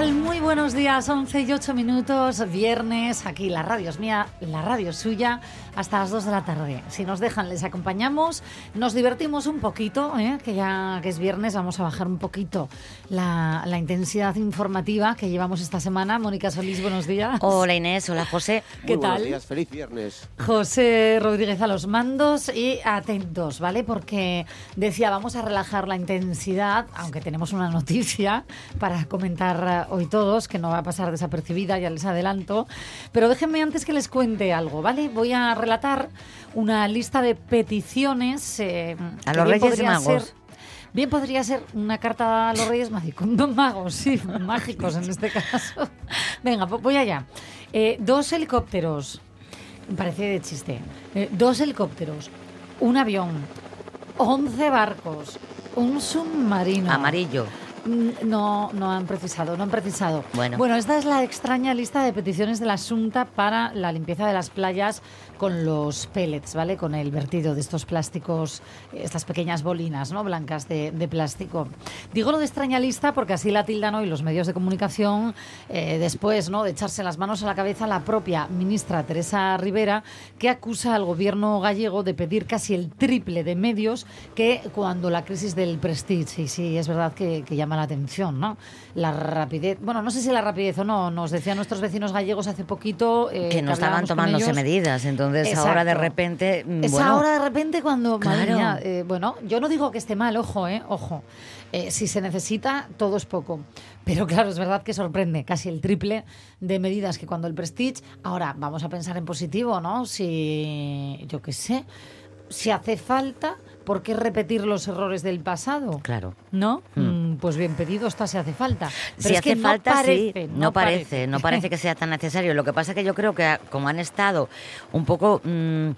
Tal? Muy buenos días, 11 y 8 minutos, viernes, aquí la radio es mía, la radio es suya, hasta las 2 de la tarde. Si nos dejan, les acompañamos, nos divertimos un poquito, ¿eh? que ya que es viernes, vamos a bajar un poquito la, la intensidad informativa que llevamos esta semana. Mónica Solís, buenos días. Hola Inés, hola José. ¿Qué Muy tal? Buenos días, feliz viernes. José Rodríguez a los mandos y atentos, ¿vale? Porque decía, vamos a relajar la intensidad, aunque tenemos una noticia para comentar hoy todos, que no va a pasar desapercibida, ya les adelanto. Pero déjenme antes que les cuente algo, ¿vale? Voy a relatar una lista de peticiones. eh, A los bien Reyes podría Magos. ser- Bien podría ser una carta a los Reyes Magos, magos, sí, mágicos en este caso. Venga, vo- voy allá. Eh, dos helicópteros, parece de chiste. Eh, dos helicópteros, un avión, 11 barcos, un submarino. Amarillo. Mm, No, no han precisado, no han precisado. Bueno. Bueno, esta es la extraña lista de peticiones de la Junta para la limpieza de las playas con los pellets, ¿vale? Con el vertido de estos plásticos, eh, estas pequeñas bolinas, ¿no? Blancas de, de plástico. Digo lo de extraña lista porque así la tildan hoy los medios de comunicación eh, después, ¿no? De echarse las manos a la cabeza la propia ministra Teresa Rivera, que acusa al gobierno gallego de pedir casi el triple de medios que cuando la crisis del Prestige, y sí, es verdad que, que llama la atención, ¿no? La rapidez, bueno, no sé si la rapidez o no, nos decían nuestros vecinos gallegos hace poquito eh, que no estaban tomándose ellos. medidas. Entonces ahora de Exacto. repente. mm, Es bueno, ahora de repente cuando, madre mía, eh, bueno, yo no digo que esté mal, ojo, eh, ojo. Eh, si se necesita, todo es poco. Pero claro, es verdad que sorprende casi el triple de medidas que cuando el Prestige. Ahora, vamos a pensar en positivo, ¿no? Si, yo qué sé, si hace falta, ¿por qué repetir los errores del pasado? Claro. ¿No? Mm, Pues bien pedido está si hace falta. Pero si es hace que no falta, parece, sí, no, parece, no parece que sea tan necesario. Lo que pasa que yo creo que como han estado un poco mm,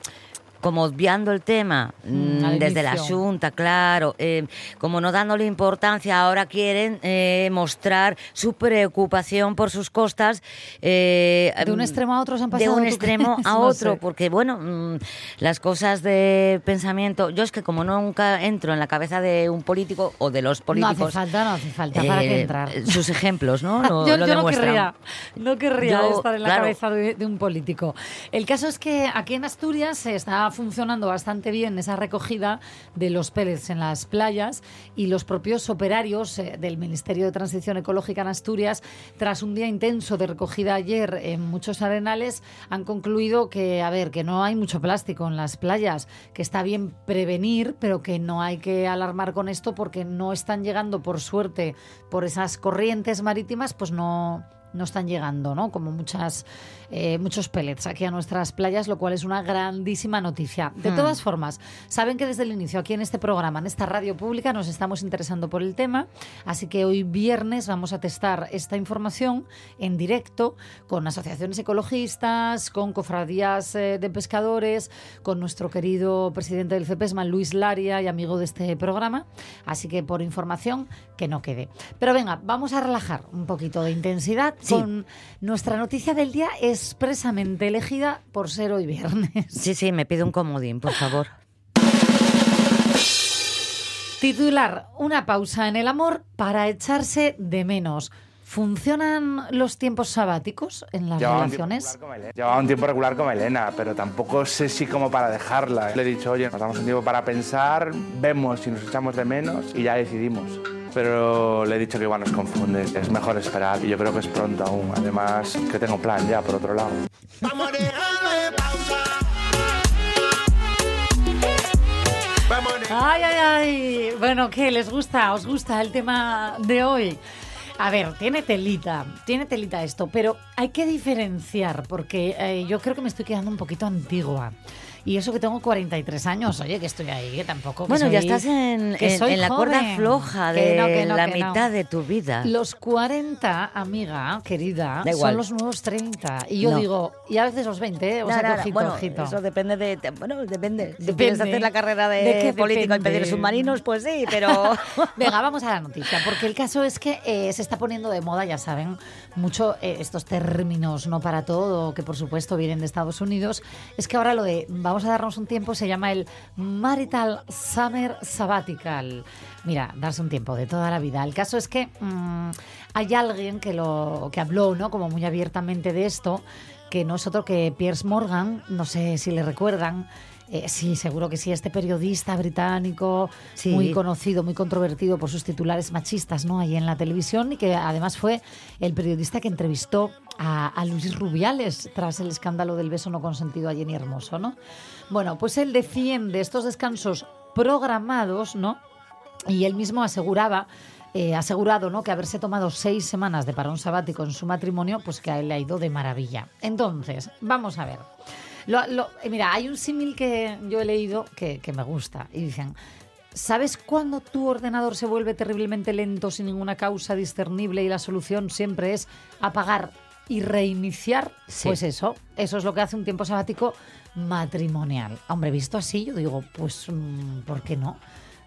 como obviando el tema Mm, mm, desde la. Junta, claro, eh, como no dándole importancia, ahora quieren eh, mostrar su preocupación por sus costas. eh, De un mm, extremo a otro se han De pasado, un ¿tú extremo crees? a No otro, sé. porque bueno, mm, las cosas de pensamiento, yo es que como nunca entro en la cabeza de un político o de los No políticos, hace falta, no hace falta. ¿Para qué eh, entrar? Sus ejemplos, ¿no? Lo, yo lo yo no querría, no querría Yo, estar en la claro. cabeza de, de un político. El caso es que aquí en Asturias se está funcionando bastante bien esa recogida de los pellets en las playas y los propios operarios eh, del Ministerio de Transición Ecológica en Asturias, tras un día intenso de recogida ayer en muchos arenales, han concluido que, a ver, que no hay mucho plástico en las playas, que está bien prevenir, pero que no hay que alarmar con esto porque no están llegando, por suerte, por esas corrientes marítimas, pues no no están llegando, ¿no? Como muchas, eh, muchos pellets aquí a nuestras playas, lo cual es una grandísima noticia. De todas formas, saben que desde el inicio aquí en este programa, en esta radio pública, nos estamos interesando por el tema, así que hoy viernes vamos a testar esta información en directo con asociaciones ecologistas, con cofradías eh, de pescadores, con nuestro querido presidente del CEPESMA, Luis Laria, y amigo de este programa. Así que por información, que no quede. Pero venga, vamos a relajar un poquito de intensidad Sí. con nuestra noticia del día expresamente elegida por ser hoy viernes. Sí, sí, me pido un comodín, por favor. Titular, una pausa en el amor para echarse de menos. ¿Funcionan los tiempos sabáticos en las Llevaba relaciones? Elena. Llevaba un tiempo regular con Elena, pero tampoco sé si como para dejarla. Le he dicho, oye, nos damos un tiempo para pensar, vemos si nos echamos de menos y ya decidimos. Pero le he dicho que igual nos confunde, que es mejor esperar y yo creo que es pronto aún. Además, que tengo plan ya, por otro lado. Vamos a dejarle pausa. Vamos a dejarle Ay, ay, ay. Bueno, ¿qué? ¿Les gusta? ¿Os gusta el tema de hoy? A ver, tiene telita, tiene telita esto, pero hay que diferenciar porque eh, yo creo que me estoy quedando un poquito antigua. Y eso que tengo 43 años, oye, que estoy ahí, que tampoco... que Bueno, ya estás en, que en- la cuerda floja de no, que no, la no. mitad de tu vida. Los 40, amiga, querida, son los nuevos 30. Y yo digo, y a veces los 20, ¿eh? O sea, que ojito, bueno, ojito. eso depende de... Bueno, depende. Si Depende. quieres hacer la carrera de, ¿De político y depende? pedir submarinos, pues sí, pero... Venga, vamos a la noticia, porque el caso es que eh, se está poniendo de moda, ya saben, mucho eh, estos términos, no para todo, que por supuesto vienen de Estados Unidos. Es que ahora lo de vamos a darnos un tiempo se llama el Marital Summer Sabbatical. Mira, darse un tiempo de toda la vida. El caso es que mm, hay alguien que lo que habló, ¿no? Como muy abiertamente de esto, que no es otro que Piers Morgan, no sé si le recuerdan. Eh, sí, seguro que sí, este periodista británico, Sí. muy conocido, muy controvertido por sus titulares machistas, ¿no? Ahí en la televisión y que además fue el periodista que entrevistó a, a Luis Rubiales tras el escándalo del beso no consentido a Jenny Hermoso, ¿no? Bueno, pues él defiende estos descansos programados, ¿no? Y él mismo aseguraba, eh, asegurado, ¿no? Que haberse tomado seis semanas de parón sabático en su matrimonio, pues que a él le ha ido de maravilla. Entonces, vamos a ver. Lo- lo- eh, mira, hay un símil que yo he leído que, que me gusta y dicen, ¿sabes cuándo tu ordenador se vuelve terriblemente lento sin ninguna causa discernible y la solución siempre es apagar y reiniciar? Sí. Pues eso, eso es lo que hace un tiempo sabático matrimonial. Hombre, visto así, yo digo, pues, mm, ¿por qué no?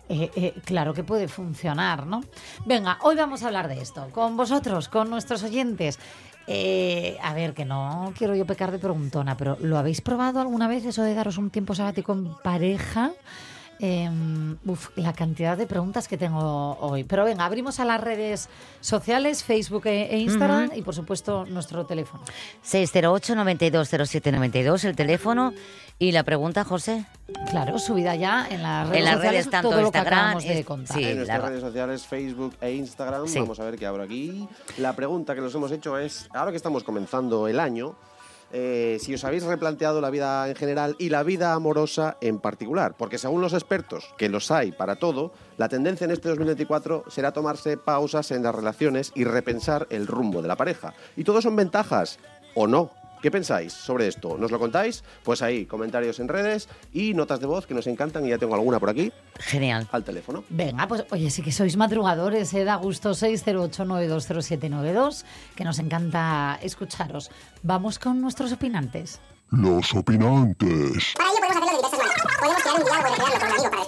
Eh, eh, claro que puede funcionar, ¿no? Venga, hoy vamos a hablar de esto, con vosotros, con nuestros oyentes. Eh, a ver, que no quiero yo pecar de preguntona, pero ¿lo habéis probado alguna vez eso de daros un tiempo sabático en pareja? Eh, uf, la cantidad de preguntas que tengo hoy. Pero venga, abrimos a las redes sociales, Facebook e, e Instagram y por supuesto nuestro teléfono. 608-920792, el teléfono. Y la pregunta, José. Claro, subida ya en las redes En las sociales redes, tanto todo lo que Instagram, acabamos de contar. sí. en nuestras la- redes sociales, Facebook e Instagram. Sí. Vamos a ver qué abro aquí. La pregunta que nos hemos hecho es, ahora que estamos comenzando el año, eh, si os habéis replanteado la vida en general y la vida amorosa en particular. Porque según los expertos, que los hay para todo, la tendencia en este 2024 será tomarse pausas en las relaciones y repensar el rumbo de la pareja. Y todo son ventajas, ¿o no? ¿Qué pensáis sobre esto? ¿Nos lo contáis? Pues ahí, comentarios en redes y notas de voz que nos encantan y ya tengo alguna por aquí Genial. al teléfono. Venga, pues oye, sí que sois madrugadores, ¿eh? da gusto 608920792, que nos encanta escucharos. Vamos con nuestros opinantes. Los opinantes. Para ello podemos hacerlo de diversas maneras. Podemos crear un diálogo de crearlo con un amigo para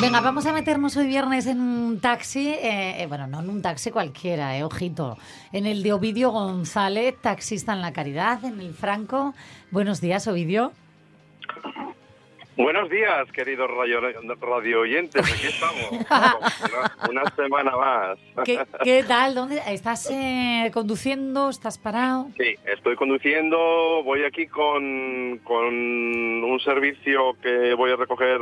Venga, vamos a meternos hoy viernes en un taxi, eh, eh, bueno, no en un taxi cualquiera, eh, ojito, en el de Ovidio González, taxista en La Caridad, en el Franco. Buenos días, Ovidio. Buenos días, queridos radio, radio oyentes. Aquí estamos. una, una semana más. ¿Qué, qué tal? ¿Dónde estás eh, conduciendo? ¿Estás parado? Sí, estoy conduciendo. Voy aquí con, con un servicio que voy a recoger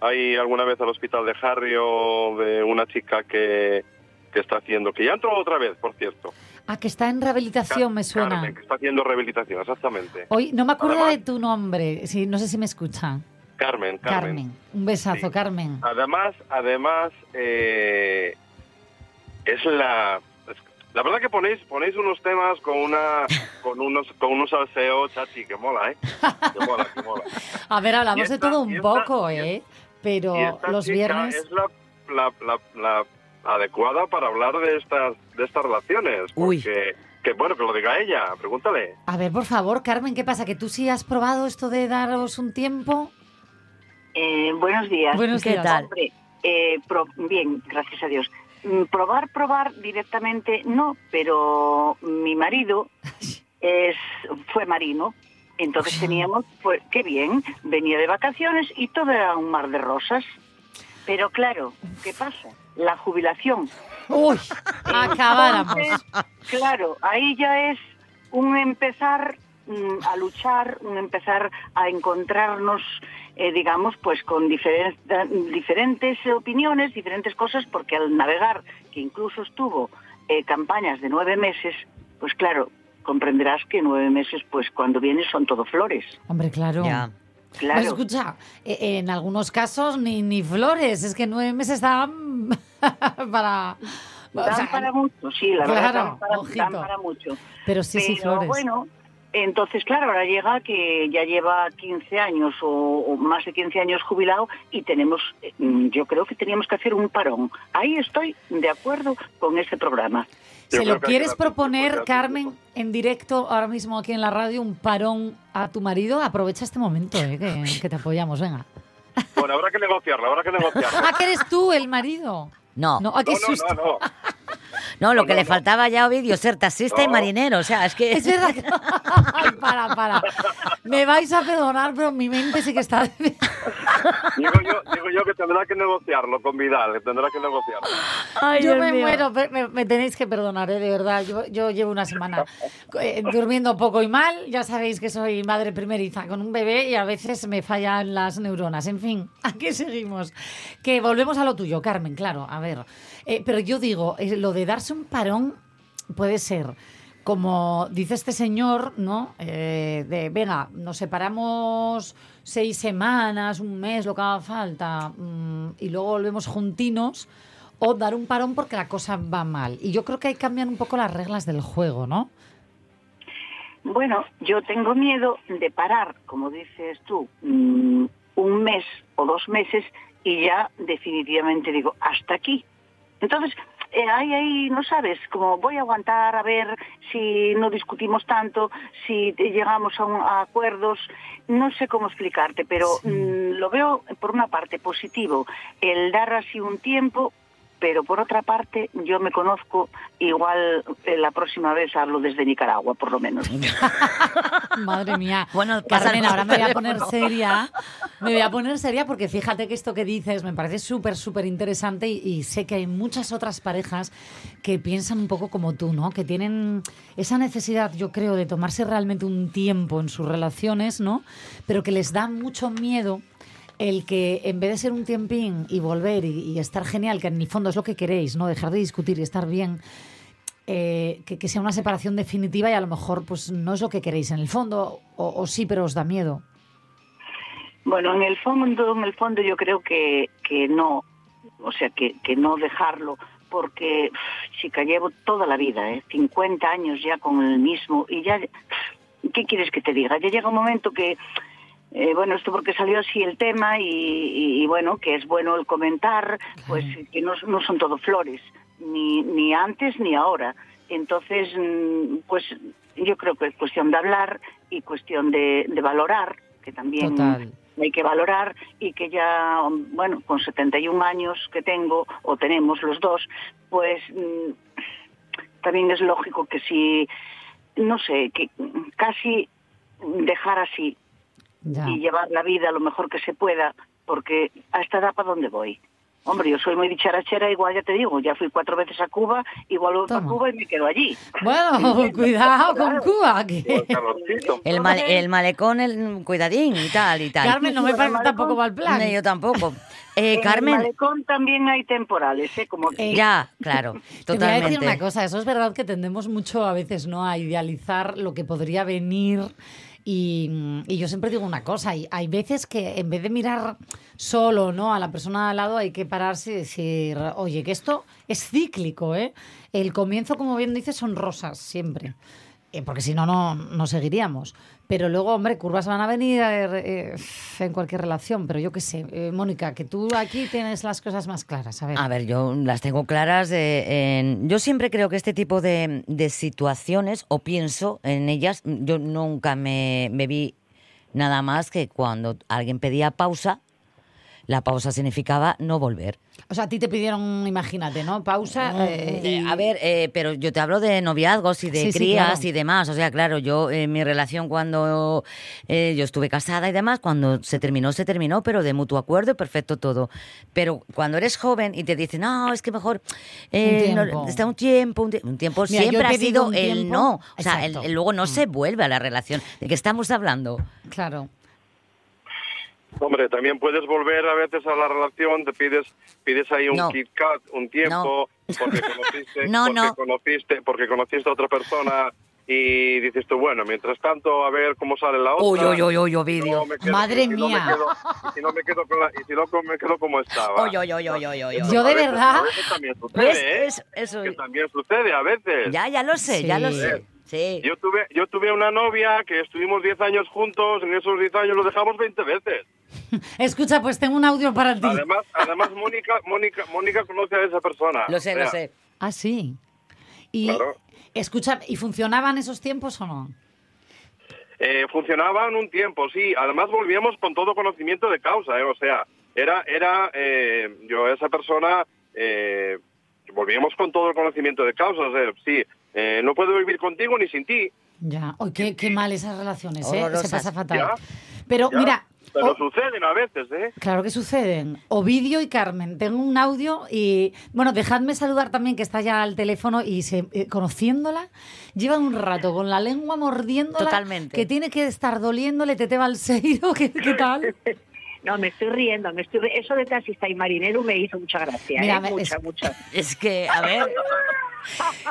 ahí alguna vez al hospital de Harrio de una chica que, que está haciendo, que ya entró otra vez, por cierto. Ah, que está en rehabilitación, me suena. Carmen, que está haciendo rehabilitación, exactamente. Hoy no me acuerdo Además- de tu nombre, sí, no sé si me escucha. Carmen, Carmen. Carmen. Un besazo, Sí. Carmen. Además, además, eh, es la... La verdad que ponéis ponéis unos temas con una con unos con unos salseos, chachi, que mola, ¿eh? Que mola, que mola. A ver, hablamos esta- de todo un esta- poco, ¿eh? Pero los viernes... es la, la, la- la adecuada para hablar de estas de estas relaciones, Uy. porque que bueno que lo diga ella, pregúntale. A ver, por favor, Carmen, ¿qué pasa? ¿Que tú sí has probado esto de daros un tiempo? Eh, buenos días. Buenos ¿Qué días. tal? Hombre, eh, pro- bien, gracias a Dios. Mm, Probar, probar directamente no, pero mi marido es fue marino, entonces teníamos, pues qué bien, venía de vacaciones y todo era un mar de rosas. Pero claro, ¿qué pasa? La jubilación. ¡Uy! Acabáramos. Entonces, claro, ahí ya es un empezar mm, a luchar, un empezar a encontrarnos, eh, digamos, pues con diferen- diferentes opiniones, diferentes cosas, porque al navegar, que incluso estuvo eh, campañas de nueve meses, pues claro, comprenderás que nueve meses, pues cuando vienes son todo flores. Hombre, claro. Ya. Claro. Pues escucha, eh, en algunos casos ni, ni flores, es que nueve meses estaban para O Dan sea, para mucho, sí, la verdad, claro, dan para, ojito. dan para mucho. Pero sí, sí, Pero Flores. bueno, entonces, claro, ahora llega que ya lleva 15 años o, o más de 15 años jubilado y tenemos, eh, mm, yo creo que teníamos que hacer un parón. Ahí estoy de acuerdo con este programa. ¿Se lo quieres proponer, Carmen, en directo ahora mismo aquí en la radio, un parón a tu marido? Aprovecha este momento, eh, que, que te apoyamos, venga. Bueno, habrá que negociarlo, habrá que negociarlo. Ah, que eres tú el marido. No, No, ah, qué No, no, no, no. No, lo no, que le no. faltaba ya a Ovidio, ser taxista y marinero. O sea, es que... Es verdad que... Ay, para, para. Me vais a perdonar, pero mi mente sí que está... Digo yo, digo yo que tendrá que negociarlo con Vidal, que tendrá que negociarlo. Ay, yo Dios me mío. muero, me, me tenéis que perdonar, ¿eh? de verdad. Yo, yo llevo una semana eh, durmiendo poco y mal. Ya sabéis que soy madre primeriza con un bebé y a veces me fallan las neuronas. En fin, aquí seguimos. Que volvemos a lo tuyo, Carmen, claro. A ver, Eh, pero yo digo, eh, lo de darse un parón puede ser como dice este señor, ¿no? Eh, de, venga, nos separamos seis semanas, un mes, lo que haga falta, mm, y luego volvemos juntinos, o dar un parón porque la cosa va mal. Y yo creo que ahí cambian un poco las reglas del juego, ¿no? Bueno, yo tengo miedo de parar, como dices tú, mm, un mes o dos meses y ya definitivamente digo, hasta aquí. Entonces, eh, ahí, ahí, no sabes, como voy a aguantar a ver si no discutimos tanto, si llegamos a, un- a acuerdos, no sé cómo explicarte, pero mm, lo veo por una parte positivo, el dar así un tiempo, pero por otra parte yo me conozco, igual eh, la próxima vez hablo desde Nicaragua, por lo menos. Madre mía. Bueno, Carmen, ahora me voy a poner seria. Me voy a poner seria porque fíjate que esto que dices me parece súper, súper interesante y, y sé que hay muchas otras parejas que piensan un poco como tú, ¿no? Que tienen esa necesidad, yo creo, de tomarse realmente un tiempo en sus relaciones, ¿no? Pero que les da mucho miedo el que en vez de ser un tiempín y volver y, estar genial, que en el fondo es lo que queréis, ¿no? Dejar de discutir y estar bien, eh, que, sea una separación definitiva y a lo mejor pues no es lo que queréis en el fondo, o, sí, pero os da miedo. Bueno, en el fondo, en el fondo yo creo que, que no, o sea, que, que no dejarlo, porque, chica, llevo toda la vida, ¿eh? 50 años ya con el mismo, y ya, ¿qué quieres que te diga? Ya llega un momento que, eh, bueno, esto porque salió así el tema y, y- y, bueno, que es bueno el comentar, pues que no, no son todo flores, ni, ni antes ni ahora. Entonces, mm, pues yo creo que es cuestión de hablar y cuestión de, de valorar, que también Total. hay que valorar y que ya, bueno, con 71 años que tengo, o tenemos los dos, pues mm, también es lógico que si, no sé, que casi dejar así Ya. y llevar la vida lo mejor que se pueda, porque a esta edad para dónde voy. Hombre, yo soy muy dicharachera, igual ya te digo, ya fui cuatro veces a Cuba, igual voy para Toma. Cuba y me quedo allí. Bueno, cuidado con Cuba. que-. El, male- el malecón, el cuidadín y tal y tal. Carmen, no me parece Malecón. tampoco mal plan. No, yo tampoco. Eh, En el Carmen, malecón también hay temporales, ¿eh? Como Eh, ya, claro, Te voy a decir totalmente. una cosa, eso es verdad que tendemos mucho a veces no a idealizar lo que podría venir y, y yo siempre digo una cosa, hay, hay veces que en vez de mirar solo no a la persona de al lado hay que pararse y decir, oye, que esto es cíclico, ¿eh? El comienzo, como bien dices, son rosas siempre. Eh, porque si no, no, no seguiríamos. Pero luego, hombre, curvas van a venir eh, en cualquier relación. Pero yo qué sé, eh, Mónica, que tú aquí tienes las cosas más claras. A ver. A ver, yo las tengo claras. en- yo siempre creo que este tipo de, de situaciones, o pienso en ellas, yo nunca me, me vi nada más que cuando alguien pedía pausa, la pausa significaba no volver. O sea, a ti te pidieron, imagínate, ¿no? Pausa. eh, Eh, y- a ver, eh, pero yo te hablo de noviazgos y de Sí, sí, crías claro. y demás. O sea, claro, yo en mi relación cuando yo estuve casada y demás, cuando se terminó, se terminó, pero de mutuo acuerdo, perfecto todo. Pero cuando eres joven y te dicen, no, es que mejor no, está un tiempo, un, tie- un tiempo Mira, siempre ha sido el tiempo- no. O sea, el- luego no se vuelve a la relación. ¿De qué estamos hablando? Claro. Hombre, también puedes volver a veces a la relación, te pides pides ahí un No. Kit Kat, un tiempo, porque conociste, No, porque no. conociste, porque conociste a otra persona y dices tú, bueno, mientras tanto, a ver cómo sale la otra. Uy, uy, uy, uy, No, Ovidio. me quedo- Madre y si no me mía. quedo- y si no me quedo con la- y si no me quedo como estaba. Uy, uy, uy, uy, uy, uy, uy. Yo de veces- verdad- también sucede. ¿eh? Es- eso- Que también sucede a veces. Ya, ya lo sé, ya lo Sí. sé. Sí. Yo tuve, yo tuve una novia que estuvimos 10 años juntos, en esos 10 años lo dejamos 20 veces. Escucha, pues tengo un audio para ti. Además, además Mónica, Mónica, Mónica conoce a esa persona. Lo sé, O lo sé. Ah, sí. Y Claro. escucha, ¿y funcionaban esos tiempos o no? Eh, funcionaban un tiempo, sí. Además volvíamos con todo conocimiento de causa, ¿eh? O sea, era, era eh, yo esa persona, eh, volvíamos con todo el conocimiento de causa. O sea, sí, eh, no puedo vivir contigo ni sin ti. Ya, Uy, qué, qué mal esas relaciones, ¿eh? Se pasa fatal. Ya, Pero ya. mira, Pero oh, suceden a veces, ¿eh? claro que suceden. Ovidio y Carmen, tengo un audio y, bueno, dejadme saludar también que está ya al teléfono y se, eh, conociéndola, lleva un rato con la lengua mordiéndola. Totalmente. Que tiene que estar doliéndole Tete Balseiro, ¿qué, qué tal? No, me estoy riendo, me estoy ri- Eso de taxista y marinero me hizo mucha gracia, Mira, ¿eh? Mucha, es- mucha. Es que, a ver,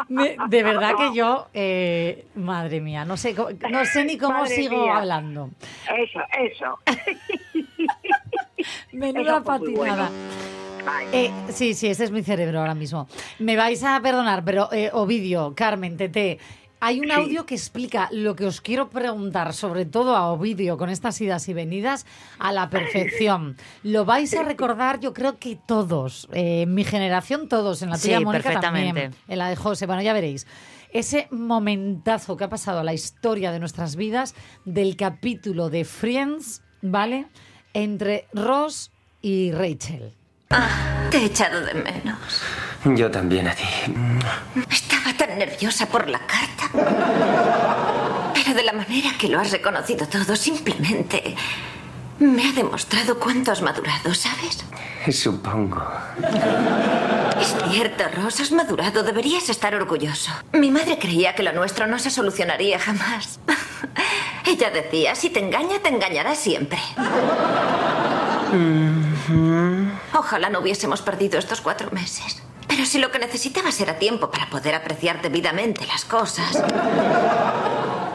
Me- de verdad que yo, eh, madre mía, no sé, no sé ni cómo Madre sigo mía. hablando. Eso, eso. Menuda Eso patinada. Eh, sí, sí, ese es mi cerebro ahora mismo. Me vais a perdonar, pero eh, Ovidio, Carmen, Tete, hay un Sí. audio que explica lo que os quiero preguntar, sobre todo a Ovidio, con estas idas y venidas, a la perfección. Lo vais a recordar, yo creo que todos, eh, en mi generación todos, en la tuya, Sí, Mónica, también, perfectamente. en la de José, bueno, ya veréis. Ese momentazo que ha pasado a la historia de nuestras vidas del capítulo de Friends, ¿vale? Entre Ross y Rachel. Te he echado de menos. Yo también a ti. Tan nerviosa por la carta. Pero de la manera que lo has reconocido todo, simplemente me ha demostrado cuánto has madurado, ¿sabes? Supongo. Es cierto, Ross, has madurado. Deberías estar orgulloso. Mi madre creía que lo nuestro no se solucionaría jamás. Ella decía, si te engaña, te engañará siempre. Ojalá no hubiésemos perdido estos cuatro meses. Pero si lo que necesitabas era tiempo para poder apreciar debidamente las cosas,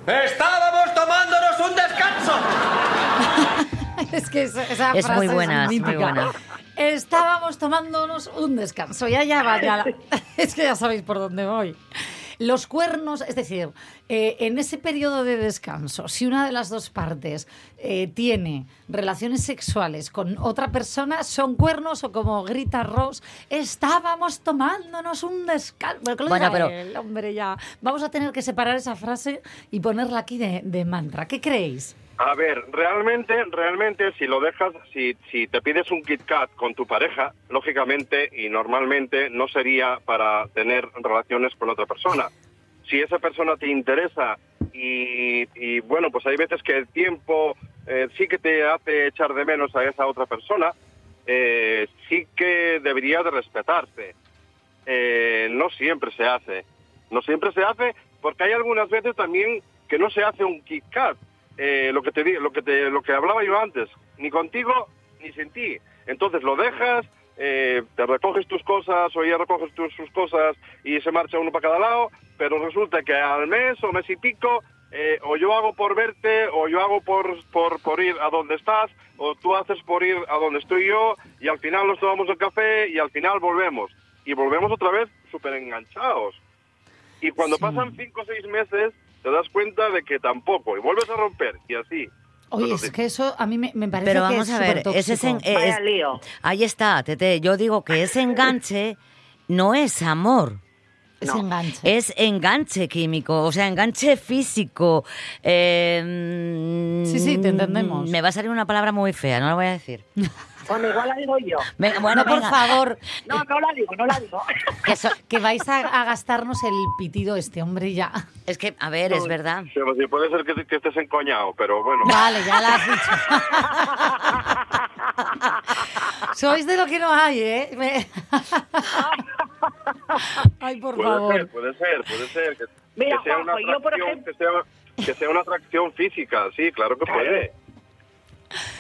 ¡Estábamos tomándonos un descanso! Es que esa, esa Es frase muy buena, es muy buena. Estábamos tomándonos un descanso. Ya, ya, vaya. Es que ya sabéis por dónde voy. Los cuernos, es decir, eh, en ese periodo de descanso, si una de las dos partes eh, tiene relaciones sexuales con otra persona, ¿son cuernos o como grita Ross, estábamos tomándonos un descanso? Bueno, Bueno, pero- él, hombre, ya. Vamos a tener que separar esa frase y ponerla aquí de, de mantra. ¿Qué creéis? A ver, realmente, realmente, si lo dejas, si, si te pides un Kit Kat con tu pareja, lógicamente y normalmente no sería para tener relaciones con otra persona. Si esa persona te interesa y, bueno, pues hay veces que el tiempo eh, sí que te hace echar de menos a esa otra persona, eh, sí que debería de respetarse. Eh, no siempre se hace. No siempre se hace porque hay algunas veces también que no se hace un Kit Kat. Eh, lo que te di- lo que te lo que hablaba yo antes, ni contigo ni sin ti. Entonces lo dejas, eh, te recoges tus cosas o ella recoges tus, sus cosas y se marcha uno para cada lado, pero resulta que al mes o mes y pico eh, o yo hago por verte o yo hago por, por, por ir a donde estás o tú haces por ir a donde estoy yo y al final nos tomamos el café y al final volvemos. Y volvemos otra vez súper enganchados. Y cuando Sí. pasan cinco o seis meses te das cuenta de que tampoco y vuelves a romper y así. Oye, es que eso a mí me, me parece pero que vamos es a ver, ese es en- eh, es- lío. ahí está, Tete. Yo digo que ese enganche no es amor. Ese enganche. Es enganche químico, o sea, enganche físico. Eh, Sí, sí, te entendemos. Me va a salir una palabra muy fea, no la voy a decir. Bueno, igual la digo yo. Venga, bueno, no, por venga. favor, No, no la digo, no la digo. que, so- que vais a, a gastarnos el pitido este hombre ya. Es que, a ver, es verdad. Sí, pues sí, puede ser que, que estés encoñado, pero bueno. Vale, ya la has dicho. Sois de lo que no hay, ¿eh? Me- Ay, por Puede favor. ser, puede ser, puede ser. Que, Mira, que sea una Juanjo, yo, por atracción, ejemplo- que sea, que sea una atracción física, sí, claro que puede.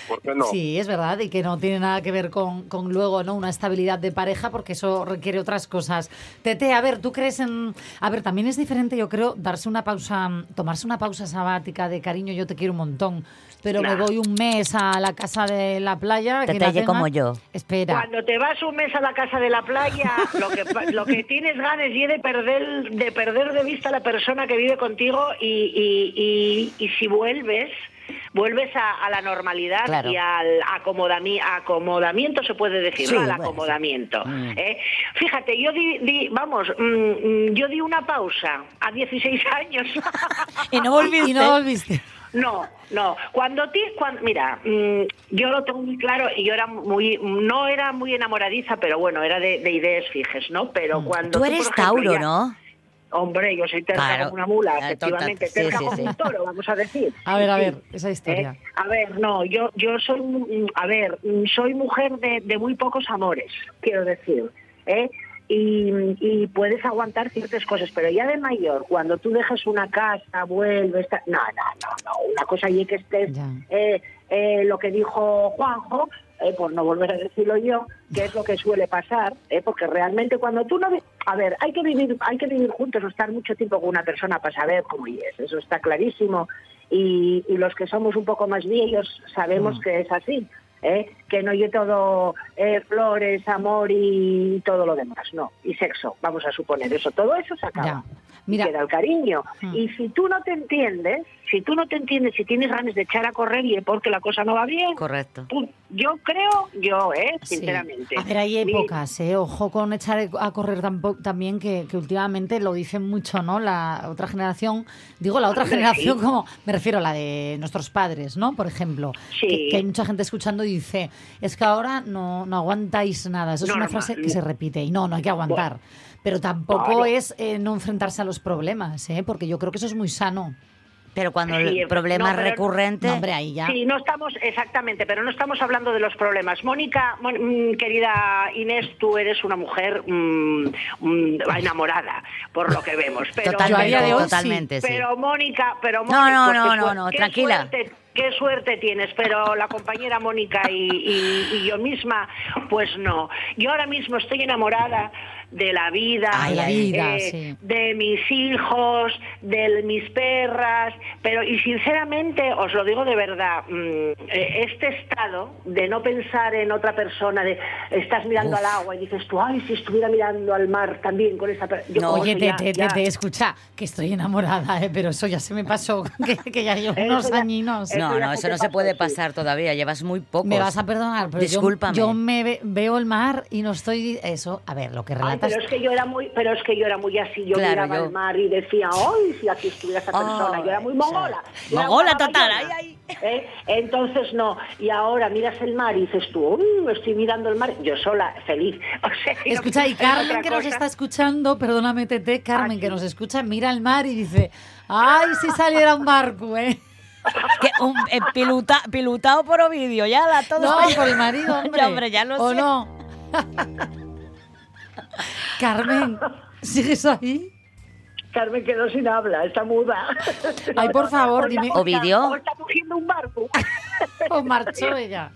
¿Por qué no? Sí, es verdad, y que no tiene nada que ver con, con luego no una estabilidad de pareja, porque eso requiere otras cosas. Tete, a ver, ¿tú crees en...? A ver, también es diferente, yo creo, darse una pausa, tomarse una pausa sabática de cariño, yo te quiero un montón, pero me voy un mes a la casa de la playa... que Tete, tenga- como yo. Espera. Cuando te vas un mes a la casa de la playa, lo que, pa- lo que tienes ganas es de perder, de perder de vista a la persona que vive contigo y, y- y- y si vuelves, vuelves a, a la normalidad Claro. y al acomodami- acomodamiento, se puede decir, Sí, ¿no? Al bueno, sí. acomodamiento. Mm. ¿eh? Fíjate, yo di, di- vamos, mm, mm, yo di una pausa a 16 años. Y no volviste. Y no volviste. No, no. Cuando ti, mira, yo lo tengo muy claro y yo era muy, no era muy enamoradiza, pero bueno, era de, de ideas fijes, ¿no? Pero cuando Tú eres ejemplo, Tauro, ya- ¿no? Hombre, yo soy terca Claro. como una mula, efectivamente. Sí, terca sí, como sí. un toro, vamos a decir. A ver, a ver, esa historia. ¿Eh? A ver, no, yo yo soy, mm, a ver, mm, soy mujer de, de muy pocos amores, quiero decir, ¿eh? Y, y puedes aguantar ciertas cosas, pero ya de mayor, cuando tú dejas una casa, vuelves, no, no, no, no, una cosa y que estés, Ya. eh, eh, lo que dijo Juanjo, eh, por no volver a decirlo yo, que es lo que suele pasar, eh, porque realmente cuando tú no... A ver, hay que vivir hay que vivir juntos o estar mucho tiempo con una persona para saber cómo es, eso está clarísimo. Y, y los que somos un poco más viejos sabemos que es así, ¿eh? que no hay todo eh, flores, amor y todo lo demás, no, y sexo, vamos a suponer eso, todo eso se acaba. Ya. Mira. Y queda el cariño. Mm. Y si tú no te entiendes, si tú no te entiendes, si tienes ganas de echar a correr y es porque la cosa no va bien, Correcto. yo creo, yo, ¿eh? Sí. sinceramente. A ver, hay épocas, ¿eh? Ojo con echar a correr tampo- también, que, que últimamente lo dicen mucho, ¿no? La otra generación, digo la otra generación sí. como, me refiero a la de nuestros padres, ¿no? Por ejemplo, Sí. que, que hay mucha gente escuchando y dice, es que ahora no, no aguantáis nada. Eso es una frase que se repite y no, no hay que aguantar. Pero tampoco Claro. es eh, no enfrentarse a los problemas, ¿eh? Porque yo creo que eso es muy sano. Pero cuando Sí, el problema no, es pero- recurrente... No, hombre, ahí ya. Sí, no estamos, exactamente, pero no estamos hablando de los problemas. Mónica, Mon- mm, querida Inés, tú eres una mujer mm, mm, enamorada, por lo que vemos. Pero, Totalmente, sí. totalmente, sí. Pero Mónica, pero No, Mónica, no, no, qué no, no, tranquila. suerte- qué suerte tienes, pero la compañera Mónica y, y- y yo misma, pues no. Yo ahora mismo estoy enamorada de la vida, Ay, la vida, eh, sí. de mis hijos, de mis perras, pero y sinceramente os lo digo de verdad, mm, eh, este estado de no pensar en otra persona, de estás mirando al agua y dices tú, ay, si estuviera mirando al mar también con esa persona. No, Oye, te, te, te, te, escucha, que estoy enamorada, ¿eh? pero eso ya se me pasó, que, que ya llevo Eso unos ya- añinos. No, ya no, eso no se pasó, puede sí. pasar todavía, llevas muy pocos. Me vas a perdonar, pero yo- Discúlpame. yo, me ve- veo el mar y no estoy eso. A ver, lo que Ay, relatas. Pero es que yo era muy, pero es que yo era muy así, yo Claro, miraba yo- el mar y decía, ay, si aquí estuviera esa persona, yo era muy mongola. sí. yo Mongola total, ay, ¿Eh? Entonces no, y ahora miras el mar y dices tú, uy, estoy mirando el mar, yo sola, feliz. O sea, que no Escucha, y Carmen que nos está escuchando, perdóname, Tete, Carmen Ah, que nos escucha, mira el mar y dice, ay, si saliera un barco, ¿eh? Que un, eh, piluta- pilutado por Ovidio, ya la todo No, por el marido, hombre. Ya, hombre, ya lo ¿O sé. no? Carmen, ¿sigues ahí? Carmen quedó sin habla, está muda. Ay, por favor, dime- o está- Ovidio. o está cogiendo un barco. ¿O marchó ella?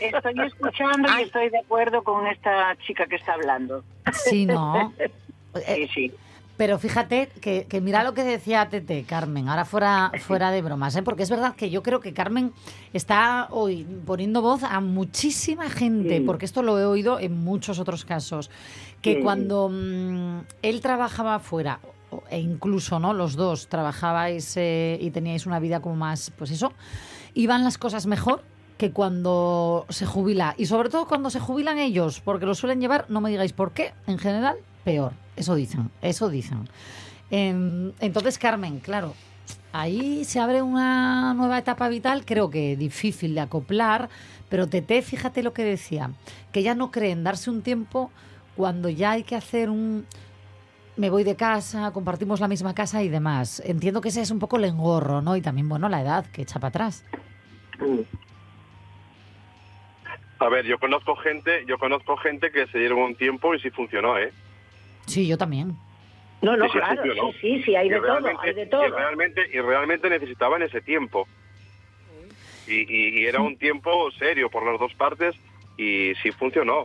Estoy escuchando y estoy de acuerdo con esta chica que está hablando. Sí, no. Sí, sí. Pero fíjate que, que mira lo que decía Tete, Carmen, ahora fuera, fuera de bromas, ¿eh? porque es verdad que yo creo que Carmen está hoy poniendo voz a muchísima gente, Sí. porque esto lo he oído en muchos otros casos, que Sí. cuando mm, él trabajaba fuera, e incluso no los dos trabajabais eh, y teníais una vida como más, pues eso, iban las cosas mejor que cuando se jubila. Y sobre todo cuando se jubilan ellos, porque lo suelen llevar, no me digáis por qué, en general, peor. Eso dicen, eso dicen. Em, entonces, Carmen, claro, ahí se abre una nueva etapa vital, creo que difícil de acoplar, pero Tete, fíjate lo que decía, que ya no cree en darse un tiempo cuando ya hay que hacer un... Me voy de casa, compartimos la misma casa y demás. Entiendo que ese es un poco el engorro, ¿no? Y también, bueno, la edad que echa para atrás. A ver, yo conozco gente, yo conozco gente que se dieron un tiempo y sí funcionó, ¿eh? Sí, yo también. No, no, claro, sí, sí, sí, hay Y de todo, hay de todo. Y realmente, y realmente necesitaban ese tiempo. Y, y- y era un tiempo serio por las dos partes y sí funcionó.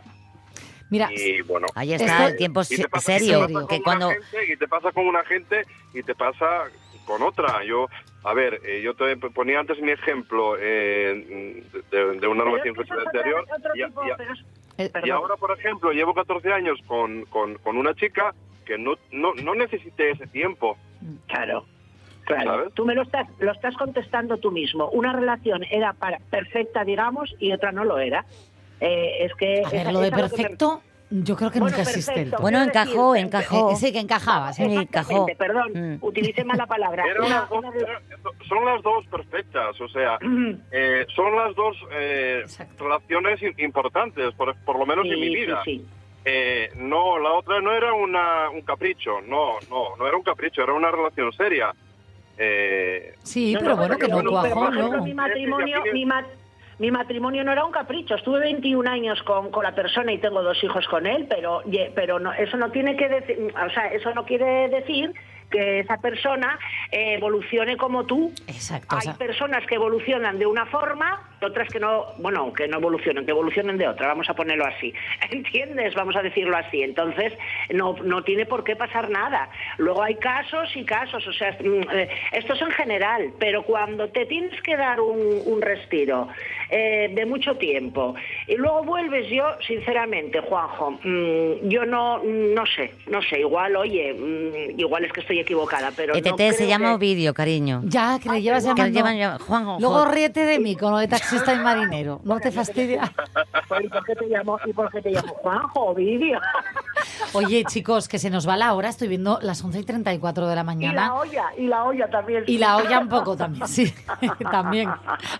Mira, y bueno, Ahí está, el tiempo se- pasa- serio, que cuando... gente, y te pasa con una gente y te pasa con otra. Yo, a ver, eh, yo te ponía antes mi ejemplo eh, de, de una relación anterior. y, y- y ahora, por ejemplo, llevo 14 años con, con, con una chica que no, no, no necesité ese tiempo. Claro. Claro, ¿Sabes? tú me lo estás, lo estás contestando tú mismo. Una relación era para, perfecta, digamos, y otra no lo era. Eh, es que A ver, esa- lo de que perfecto, yo creo que Bueno, nunca existe. perfecto, Bueno, encajó, decir, encajó. Eh, sí, que encajaba, sí. Exactamente, perdón, utilicé mal la palabra. Una- dos- una- son las dos perfectas, o sea, eh, son las dos eh, relaciones im- importantes, por, por lo menos en mi vida. sí. Eh, no, la otra no era una, un capricho, no, no, no era un capricho, era una relación seria. Eh, Sí, No, pero no, bueno, que no cuajó, ¿no? mi matrimonio, mi, ma- mi matrimonio no era un capricho. Estuve 21 años con, con la persona y tengo dos hijos con él, pero pero no, eso no tiene que decir, o sea, eso no quiere decir que esa persona eh, evolucione como tú. Exacto. o Hay sea, personas que evolucionan de una forma, otras que no, bueno, que no evolucionan, que evolucionan de otra, vamos a ponerlo así. ¿Entiendes? Vamos a decirlo así. Entonces, no, no tiene por qué pasar nada. Luego hay casos y casos, o sea, mm, eh, esto es en general, pero cuando te tienes que dar un, un respiro eh, de mucho tiempo y luego vuelves yo, sinceramente, Juanjo, mm, yo no, no sé, no sé, igual, oye, mm, igual es que estoy equivocada, pero no ETT E se llama que- Ovidio, cariño. Ya, que le llevas Que llamando. llevan ya- Juanjo, Luego ríete de mí con lo de taxista y marinero. ¿No te fastidia? Pues, ¿Y por qué te llamo, y por qué te llamo Juanjo, Ovidio? Oye, chicos, que se nos va la hora. Estoy viendo las 11 y 34 de la Y la mañana. olla, y la olla también. Y la olla un poco también, sí, también.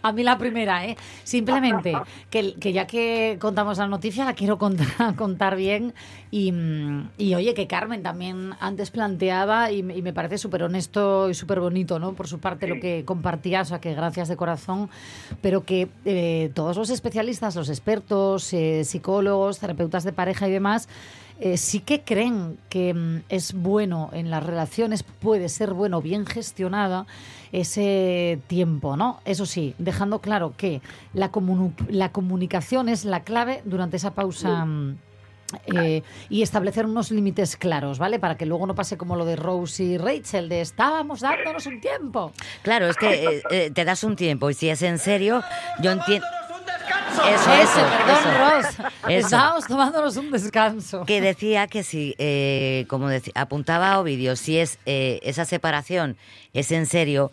A mí la primera, ¿eh? Simplemente que, que ya que contamos la noticia, la quiero contar, contar bien. Y, mm, y oye, que Carmen también antes planteaba, y, me- y me parece súper honesto y súper bonito, ¿no? Por su parte, lo que compartía, o sea, que gracias de corazón, pero que eh, todos los especialistas, los expertos, eh, psicólogos, terapeutas de pareja y demás, eh, sí que creen que mm, es bueno en las relaciones, puede ser bueno, bien gestionada ese tiempo, ¿no? Eso sí, dejando claro que la, comunu- la comunicación es la clave durante esa pausa. mm, eh, y establecer unos límites claros, ¿vale? Para que luego no pase como lo de Rose y Rachel, de estábamos dándonos un tiempo. Claro, es que eh, eh, te das un tiempo y si es en serio, yo entiendo... Eso, Eso, eso, perdón, eso. Ross. Eso. Estábamos tomándonos un descanso. Que decía que si, eh, como decía, apuntaba Ovidio, si es eh, esa separación es en serio,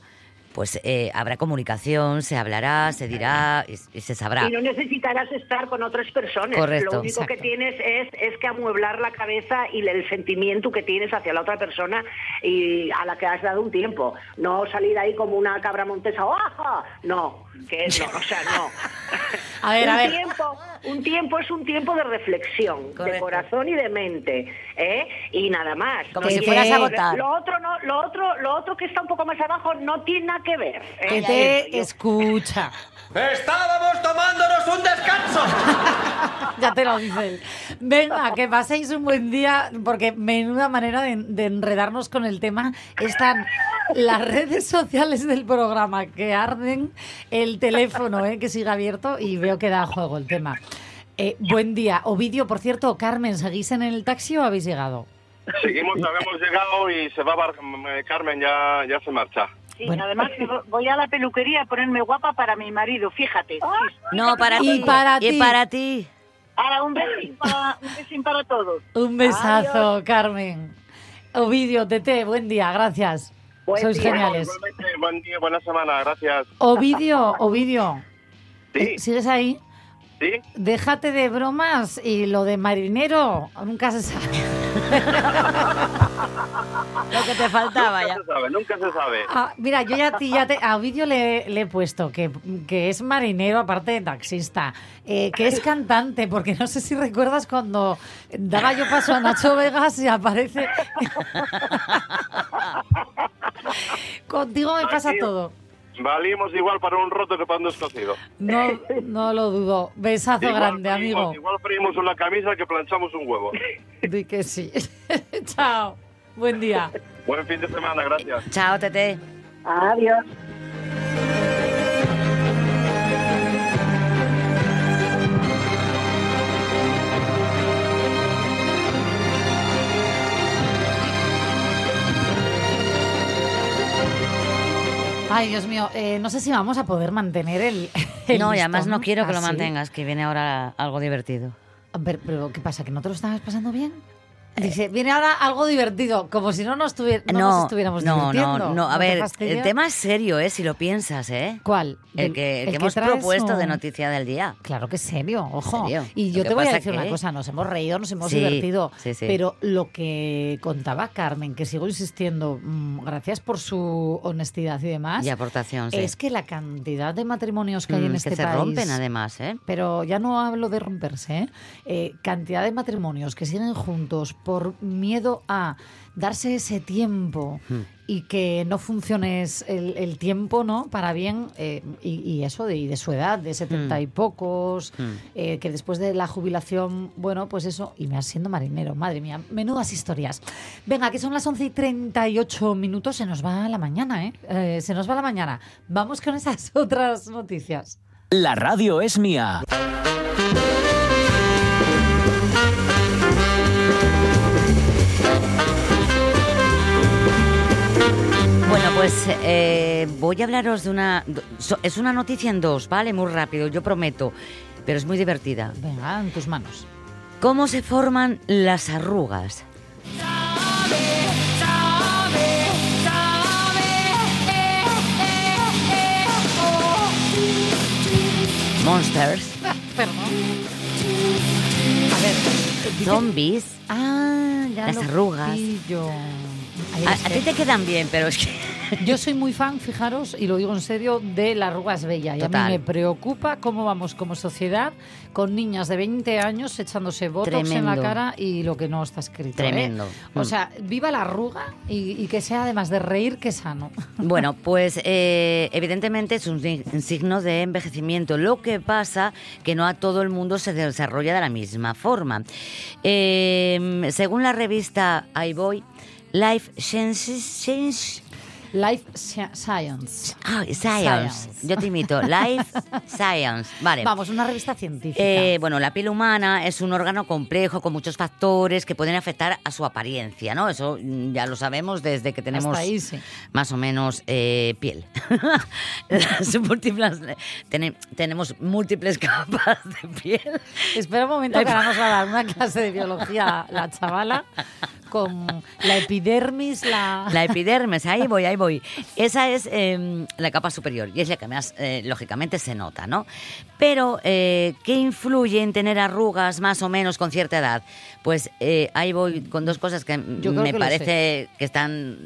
pues eh, habrá comunicación, se hablará, se dirá y, y se sabrá. Y no necesitarás estar con otras personas. Correcto. Lo único que tienes es, es que amueblar la cabeza y el sentimiento que tienes hacia la otra persona y a la que has dado un tiempo. No salir ahí como una cabra montesa. ¡Ajá! No, que es no, o sea, no. A ver, un a ver. Tiempo, un tiempo es un tiempo de reflexión, de corazón y de mente, ¿eh? Y nada más. Como Que- si fueras a votar. Lo otro, no, lo otro, lo otro que está un poco más abajo no tiene nada que ver. ¿eh? Que te escucha. ¡Estábamos tomándonos un descanso! Ya te lo dice él. Venga, que paséis un buen día, porque menuda manera de, de enredarnos con el tema. Están las redes sociales del programa que arden, el teléfono eh, que sigue abierto y veo que da juego el tema. Eh, buen día. Ovidio, por cierto, Carmen, ¿seguís en el taxi o habéis llegado? Seguimos, habemos llegado y se va Bar- Carmen, ya, ya se marcha. Sí, además que vo- voy a la peluquería a ponerme guapa para mi marido, fíjate. No, para Y ti. para y ti. para ti. Ahora un besín para, un besín para todos. Un besazo, Carmen. Ovidio, Tete, buen día, gracias. Buen Sois día. geniales. Buen día, buena semana, gracias. Ovidio, Ovidio, Sí, eh, ¿sigues ahí? sí. Déjate de bromas y lo de marinero nunca se sabe. Lo que te faltaba Nunca ya. se sabe, nunca se sabe. Ah, mira, yo ya, a ti ya te, a Ovidio le, le he puesto que, que es marinero, aparte de taxista, eh, que es cantante, porque no sé si recuerdas cuando daba yo paso a Nacho Vegas y aparece. Contigo me pasa Aquí- todo. Valimos igual para un roto que para un descosido. No, no lo dudo. Besazo Igual grande, amigo. Igual freímos una camisa que planchamos un huevo. Di que sí. Chao. Buen día. Buen fin de semana, gracias. Chao, Tete. Adiós. Ay, Dios mío, eh, no sé si vamos a poder mantener el. no, y además no quiero que lo mantengas, que viene ahora algo divertido. A ver, pero ¿qué pasa? ¿Que no te lo estabas pasando bien? Dice, viene ahora algo divertido, como si no nos, no nos estuviéramos no, divirtiendo. no, no. A ver, el tema es serio, ¿eh? Si lo piensas, ¿eh? ¿Cuál? El que, el el que hemos propuesto de noticia del día. Claro que es serio, ojo. serio. Y yo te voy a decir que- una cosa, nos hemos reído, nos hemos Sí, divertido, sí, sí. pero lo que contaba Carmen, que sigo insistiendo, mm, gracias por su honestidad y demás, Y aportación, sí. es que la cantidad de matrimonios que hay en Mm, este que se país... rompen además, ¿eh? Pero ya no hablo de romperse, ¿eh? Eh, cantidad de matrimonios que siguen juntos por miedo a darse ese tiempo Hmm. y que no funcione es el, el tiempo, ¿no? Para bien, eh, y, y eso de, y de su edad, de setenta y pocos, Hmm. eh, que después de la jubilación, bueno, pues eso, y me siendo marinero, madre mía, menudas historias. Venga, que son las 11 y 38 minutos, se nos va la mañana, ¿eh? Eh, se nos va la mañana. Vamos con esas otras noticias. La radio es mía. Pues eh, voy a hablaros de una... Es una noticia en dos, ¿vale? Muy rápido, yo prometo, pero es muy divertida. Venga, en tus manos. ¿Cómo se forman las arrugas? Monsters, Perdón. A ver, dice- zombies, Ah, ya Las lo arrugas. pillo. A, ti te quedan bien, pero es que... Yo soy muy fan, fijaros, y lo digo en serio, de la arruga es bella. Y a mí me preocupa cómo vamos como sociedad con niñas de 20 años echándose botox en la cara y lo que no está escrito. ¿eh? Tremendo. O Mm. sea, viva la arruga y, y que sea además de reír que sano. Bueno, pues eh, evidentemente es un, sig- un signo de envejecimiento. Lo que pasa que no a todo el mundo se desarrolla de la misma forma. Eh, según la revista iBoy, Life Sciences... Science- Life Sci- Science. Ah, science. Science. Yo te imito. Life Science. Vale. Vamos, una revista científica. Eh, bueno, la piel humana es un órgano complejo con muchos factores que pueden afectar a su apariencia, ¿no? Eso mm, ya lo sabemos desde que tenemos Hasta ahí sí. más o menos eh, piel. Las múltiples- tenemos múltiples capas de piel. Espera un momento que ahora nos va a dar una clase de biología la chavala con la epidermis, la... La epidermis, ahí voy, ahí voy. Esa es eh, la capa superior y es la que más, eh, lógicamente, se nota, ¿no? Pero, eh, ¿qué influye en tener arrugas más o menos con cierta edad? Pues eh, ahí voy con dos cosas que me que parece que están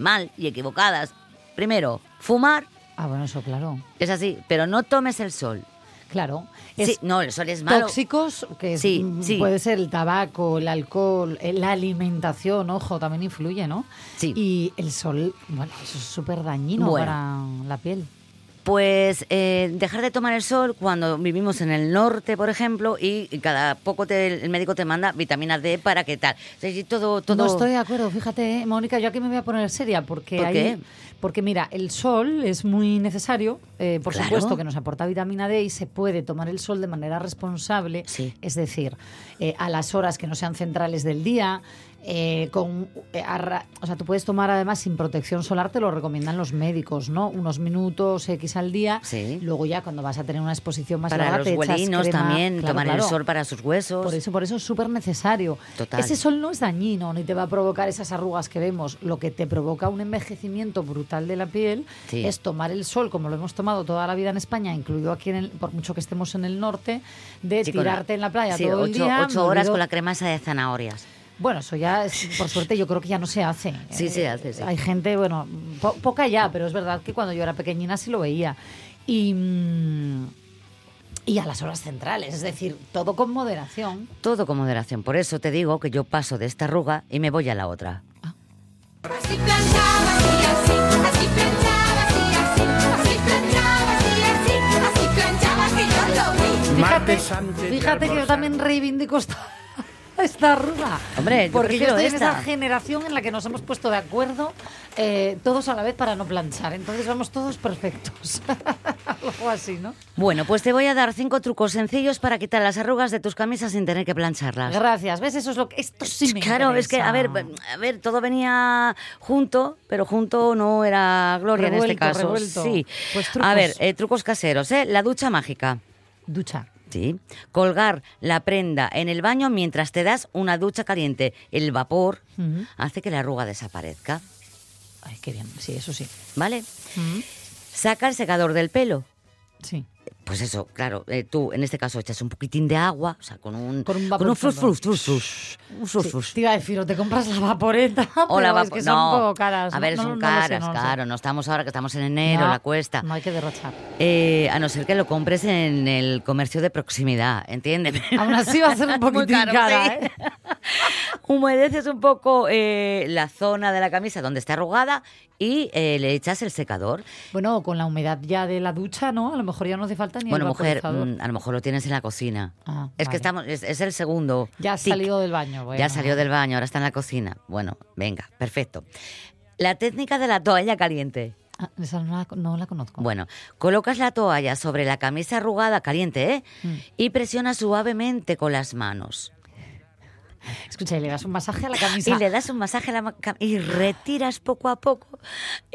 mal y equivocadas. Primero, fumar, Ah, bueno, eso claro. es así, pero no tomes el sol. Claro. Sí, no, el sol es malo. tóxicos, que Sí, mm, sí. puede ser el tabaco, el alcohol, eh, la alimentación, ojo, también influye, ¿no? Sí. Y el sol, bueno, eso es súper dañino Bueno. para la piel. Pues eh, dejar de tomar el sol cuando vivimos en el norte, por ejemplo, y cada poco te- el médico te manda vitamina D para que tal. O sea, y todo, todo... No estoy de acuerdo, fíjate, eh, Mónica, yo aquí me voy a poner seria porque ¿Por hay- qué? Porque mira, el sol es muy necesario, eh, por Claro. supuesto que nos aporta vitamina D y se puede tomar el sol de manera responsable, es decir, eh, a las horas que no sean centrales del día. Eh, con eh, arra- o sea tú puedes tomar además sin protección solar te lo recomiendan los médicos no unos minutos x al día Sí. luego ya cuando vas a tener una exposición más Para larga los te echas huelinos crema- también, Claro, tomar el sol para sus huesos. Por eso, por eso es súper necesario. Total. Ese sol no es dañino, ni te va a provocar esas arrugas que vemos. Lo que te provoca un envejecimiento brutal de la piel Sí. es tomar el sol, como lo hemos tomado toda la vida en España, incluido aquí, en el- por mucho que estemos en el norte, de Sí, la- tirarte en la playa sí, todo el ocho, día. ocho horas con la crema esa de zanahorias. Bueno, eso ya, es- por suerte, yo creo que ya no se hace. Sí, Eh, se hace, sí. Hay gente, bueno, po- poca ya, pero es verdad que cuando yo era pequeñina sí lo veía. Y... mm, y a las horas centrales, es decir, todo con moderación. Todo con moderación. Por eso te digo que yo paso de esta arruga y me voy a la otra. Así planchaba, así, así, así planchaba, así, así, así planchaba, así, así, así planchaba que yo lo vi. Fíjate, fíjate que yo también reivindico esta, esta arruga. Hombre, yo porque yo estoy en esta. esa generación en la que nos hemos puesto de acuerdo eh, todos a la vez para no planchar. Entonces vamos todos perfectos. Algo así, ¿no? Bueno, pues te voy a dar cinco trucos sencillos para quitar las arrugas de tus camisas sin tener que plancharlas. Gracias. ¿Ves? Eso es lo que... Esto sí me Claro, es que, a ver, a ver, todo venía junto, pero junto no era Gloria en este caso. revuelto. Sí. Pues trucos. a ver, eh, trucos caseros, ¿eh? La ducha mágica. Ducha. Sí. Colgar la prenda en el baño mientras te das una ducha caliente. El vapor hace que la arruga desaparezca. Ay, qué bien. Sí, eso sí. ¿Vale? Saca el secador del pelo. Sí. Pues eso, claro, eh, tú en este caso echas un poquitín de agua, o sea, con un, Con un con un frus, frus, frus, frus, un frus, Sí, frus. Te iba a decir, o te compras la vaporeta, O la es vapo- que son no, un poco caras. A ver, No, son no caras, sé. claro. No estamos ahora que estamos en enero, la cuesta. No hay que derrochar. Eh, a no ser que lo compres en el comercio de proximidad, ¿entiendes? Aún así va a ser un poquitín caro, cara, sí. ¿eh? Humedeces un poco eh, la zona de la camisa donde está arrugada y eh, le echas el secador. Bueno, con la humedad ya de la ducha, ¿no? A lo mejor ya no hace falta ni Bueno, el mujer, mm, a lo mejor lo tienes en la cocina. Ah, es que estamos, es, es el segundo. Ya ha salido del baño. Bueno. Ya salió del baño, ahora está en la cocina. Bueno, venga, perfecto. La técnica de la toalla caliente. Ah, esa no la, no la conozco. Bueno, colocas la toalla sobre la camisa arrugada caliente ¿eh? Mm. y presionas suavemente con las manos. Escucha, y le das un masaje a la camisa. Y le das un masaje a la ma- cam- y retiras poco a poco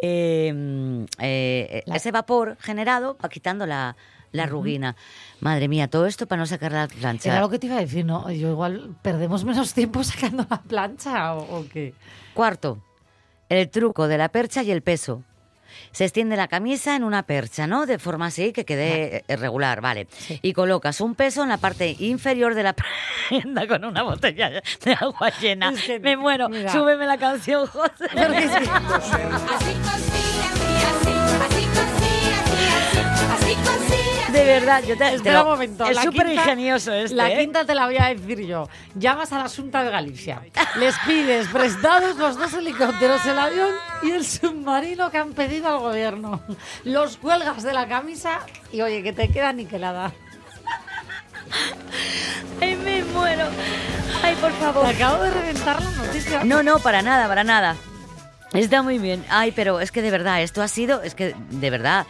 eh, eh, ese vapor generado, va quitando la, la arruguina. Madre mía, todo esto para no sacar la plancha. Era lo que te iba a decir, ¿no? Yo igual perdemos menos tiempo sacando la plancha o, o qué. Cuarto, el truco de la percha y el peso. Se extiende la camisa en una percha, ¿no? De forma así que quede eh, regular, vale. Y colocas un peso en la parte inferior de la prenda con una botella de agua llena. Es que, Me muero. mira. Súbeme la canción, José. Así así, así así, así cosía. De verdad, yo te, Espera lo- un momento. Es súper ingenioso este. La ¿eh? quinta te la voy a decir yo. Llamas a la Junta de Galicia. Les pides prestados los dos helicópteros, el avión y el submarino que han pedido al gobierno. Los cuelgas de la camisa y oye, que te queda niquelada. Ay, me muero. Ay, por favor. Te acabo de reventar la noticia. No, no, para nada, para nada. Está muy bien. Ay, pero es que de verdad, esto ha sido, es que de verdad.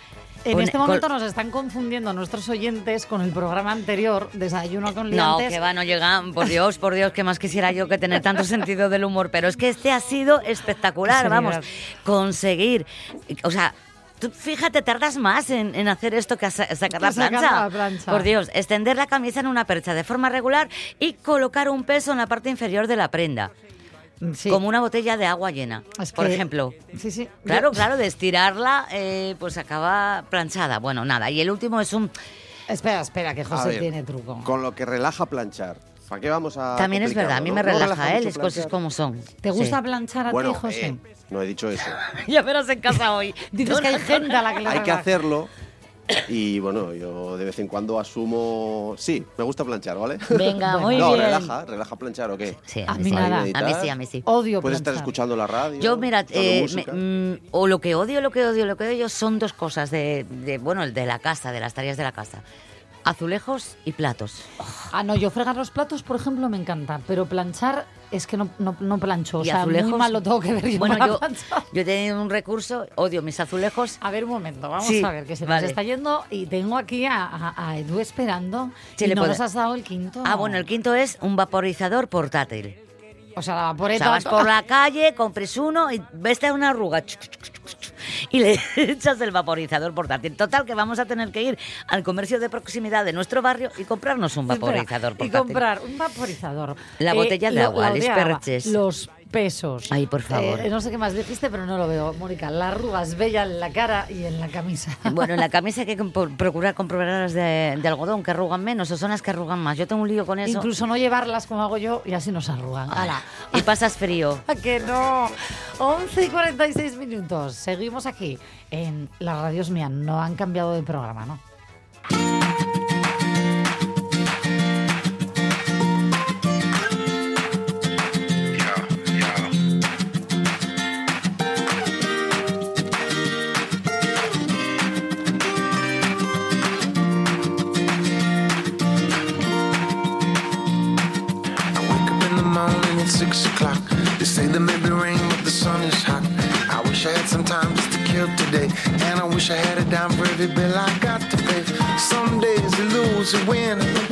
En este momento nos están confundiendo nuestros oyentes con el programa anterior, Desayuno con No, Liantes. que va, no llegan. Por Dios, por Dios, que más quisiera yo que tener tanto sentido del humor. Pero es que este ha sido espectacular, vamos. Conseguir. O sea. Tú fíjate, tardas más en, en hacer esto que sacar la sacar plancha. la plancha. Por Dios, extender la camisa en una percha de forma regular y colocar un peso en la parte inferior de la prenda. Sí. Como una botella de agua llena, Es por que- ejemplo. Sí, sí. Claro, Yo- claro, de estirarla, eh, pues acaba planchada. Bueno, nada. Y el último es un. Espera, espera, que José ver, tiene truco. Con lo que relaja planchar. ¿Para qué vamos a.? También es verdad, a mí me complicarlo, ¿no? ¿No relaja, ¿eh? Las cosas como son. ¿Te gusta Sí. planchar a Bueno, ti, José? eh, no he dicho eso. Ya verás en casa hoy. Dices que hay gente a la que le Hay que hacerlo. Y bueno, yo de vez en cuando asumo. Sí, me gusta planchar, ¿vale? Venga, muy no, bien. relaja, relaja planchar o qué. Sí, A a mí sí. nada. A mí sí, a mí sí. Odio Puedes estar escuchando la radio. Yo, mira, eh, me- mm, o lo que odio, lo que odio, lo que odio son dos cosas de, de, bueno, el de la casa, de las tareas de la casa. Azulejos y platos. Ah, no, yo fregar los platos, por ejemplo, me encanta, pero planchar es que no, no, no plancho. O ¿Y sea, azulejos? muy mal lo tengo que ver yo Bueno, yo, yo he tenido un recurso, odio mis azulejos. A ver, un momento, vamos Sí, a ver, que se vale. nos está yendo y tengo aquí a, a- a Edu esperando Sí, y le no puede- nos has dado el quinto. Ah, bueno, el quinto es un vaporizador portátil. O sea, la O vaporeta... sea, vas por la calle, compres uno y ves una arruga. chuc, chuc, chuc, chuc, chuc, Y le echas el vaporizador portátil. Total, que vamos a tener que ir al comercio de proximidad de nuestro barrio y comprarnos un vaporizador y portátil. comprar un vaporizador. La botella de lo- agua, la les botella de agua, perches. Los pesos. Ay, por favor. Eh, no sé qué más dijiste, pero no lo veo, Mónica. Las arrugas bellas en la cara y en la camisa. Bueno, en la camisa hay que procurar comprobarlas de, de algodón, que arrugan menos, o son las que arrugan más. Yo tengo un lío con eso. Incluso no llevarlas como hago yo y así nos arrugan. ¡Hala! Y pasas frío. ¿A que no? 11 y 46 minutos. Seguimos aquí en Las Radios Mía. No han cambiado de programa, ¿no? I had a dime, pretty bill I got to pay. Some days you lose, you win.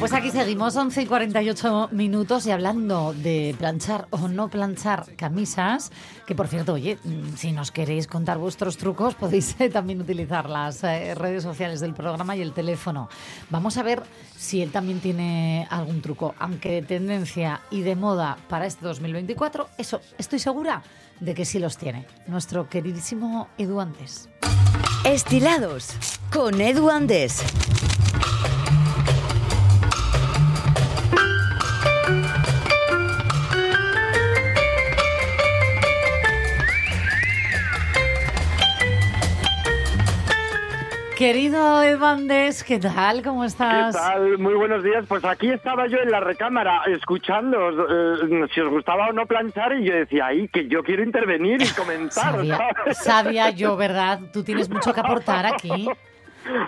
Pues aquí seguimos, 11 y 48 minutos y hablando de planchar o no planchar camisas, que por cierto, oye, mm, si nos queréis contar vuestros trucos, podéis eh, también utilizar las eh, redes sociales del programa y el teléfono. Vamos a ver si él también tiene algún truco, aunque de tendencia y de moda para este 2024, eso estoy segura de que sí los tiene. Nuestro queridísimo Edu Antes. Estilados con Edu Andes. Querido Edu Andes, ¿qué tal? ¿Cómo ¿Qué estás? tal? Muy buenos días. Pues aquí estaba yo en la recámara escuchando eh, si os gustaba o no planchar y yo decía, ahí que yo quiero intervenir y comentar. Sabía, sabía yo, ¿verdad? Tú tienes mucho que aportar aquí.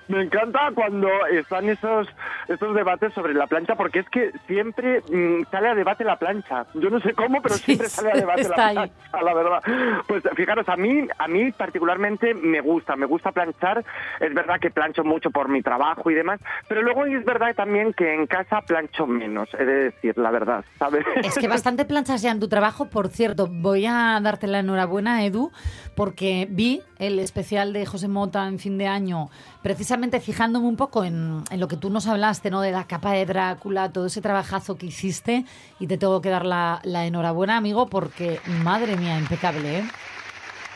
Me encanta cuando están esos, esos debates sobre la plancha porque es que siempre mm, sale a debate la plancha. Yo no sé cómo, pero siempre sale a debate la ahí. plancha, la verdad. Pues fijaros, a mí, a mí particularmente me gusta, me gusta planchar. Es verdad que plancho mucho por mi trabajo y demás, pero luego es verdad también que en casa plancho menos, he de decir la verdad, ¿sabes? Es que bastante planchas ya en tu trabajo. Por cierto, voy a darte la enhorabuena, Edu, porque vi el especial de José Mota en fin de año, precisamente fijándome un poco en, en lo que tú nos hablaste, ¿no? De la capa de Drácula, todo ese trabajazo que hiciste, y te tengo que dar la, la enhorabuena, amigo, porque, madre mía, impecable, ¿eh?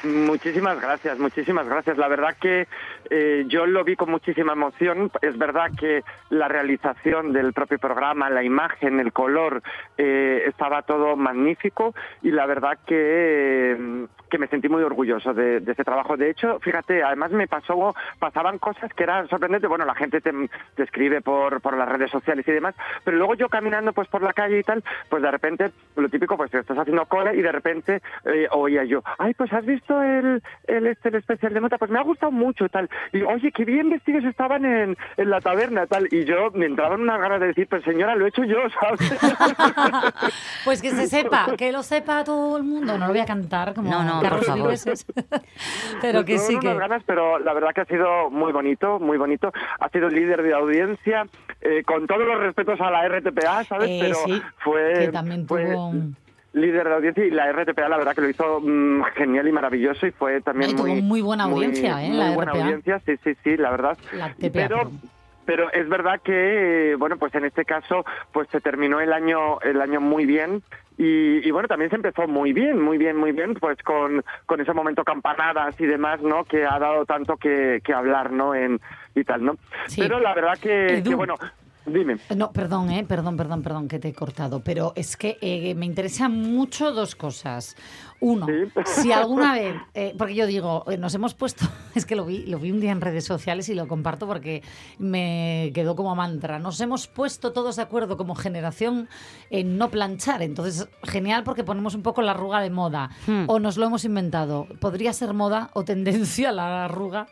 Muchísimas gracias, muchísimas gracias. La verdad que eh, yo lo vi con muchísima emoción. Es verdad que la realización del propio programa, la imagen, el color, eh, estaba todo magnífico y la verdad que, que me sentí muy orgulloso de, de ese trabajo. De hecho, fíjate, además me pasó, pasaban cosas que eran sorprendentes. Bueno, la gente te, te escribe por, por las redes sociales y demás, pero luego yo caminando pues por la calle y tal, pues de repente, lo típico, pues te estás haciendo cola y de repente eh, oía yo, ay, pues has visto el, el, este, el especial de Mota, pues me ha gustado mucho tal. Y oye, qué bien vestidos estaban en, en la taberna tal. Y yo me entraban unas ganas de decir, pues señora, lo he hecho yo, ¿sabes? Pues que se sepa, que lo sepa todo el mundo. No lo voy a cantar como No, no, Carlos por favor. Vives. Pero que Pues sí que... unas ganas, pero la verdad que ha sido muy bonito, muy bonito. Ha sido líder de audiencia, eh, con todos los respetos a la RTPA, ¿sabes? Eh, pero sí, fue, que también fue tuvo un- líder de audiencia y la RTPA la verdad que lo hizo mm, genial y maravilloso y fue también Y tuvo muy buena audiencia, ¿eh? muy La buena RPA. audiencia, sí, sí, sí, la verdad. La pero pero es verdad que bueno pues en este caso pues se terminó el año el año muy bien y, y, bueno también se empezó muy bien muy bien muy bien pues con, con ese momento campanadas y demás no que ha dado tanto que, que hablar no en y tal no Sí. pero la verdad que, Edu. que, bueno dime No, perdón, eh, perdón, perdón, perdón que te he cortado, pero es que eh, me interesan mucho dos cosas. Uno, si alguna vez, eh, porque yo digo, eh, nos hemos puesto, es que lo vi, lo vi un día en redes sociales y lo comparto porque me quedó como mantra. Nos hemos puesto todos de acuerdo como generación en no planchar. Entonces, genial porque ponemos un poco la arruga de moda. Hmm. O nos lo hemos inventado. ¿Podría ser moda o tendencia la arruga?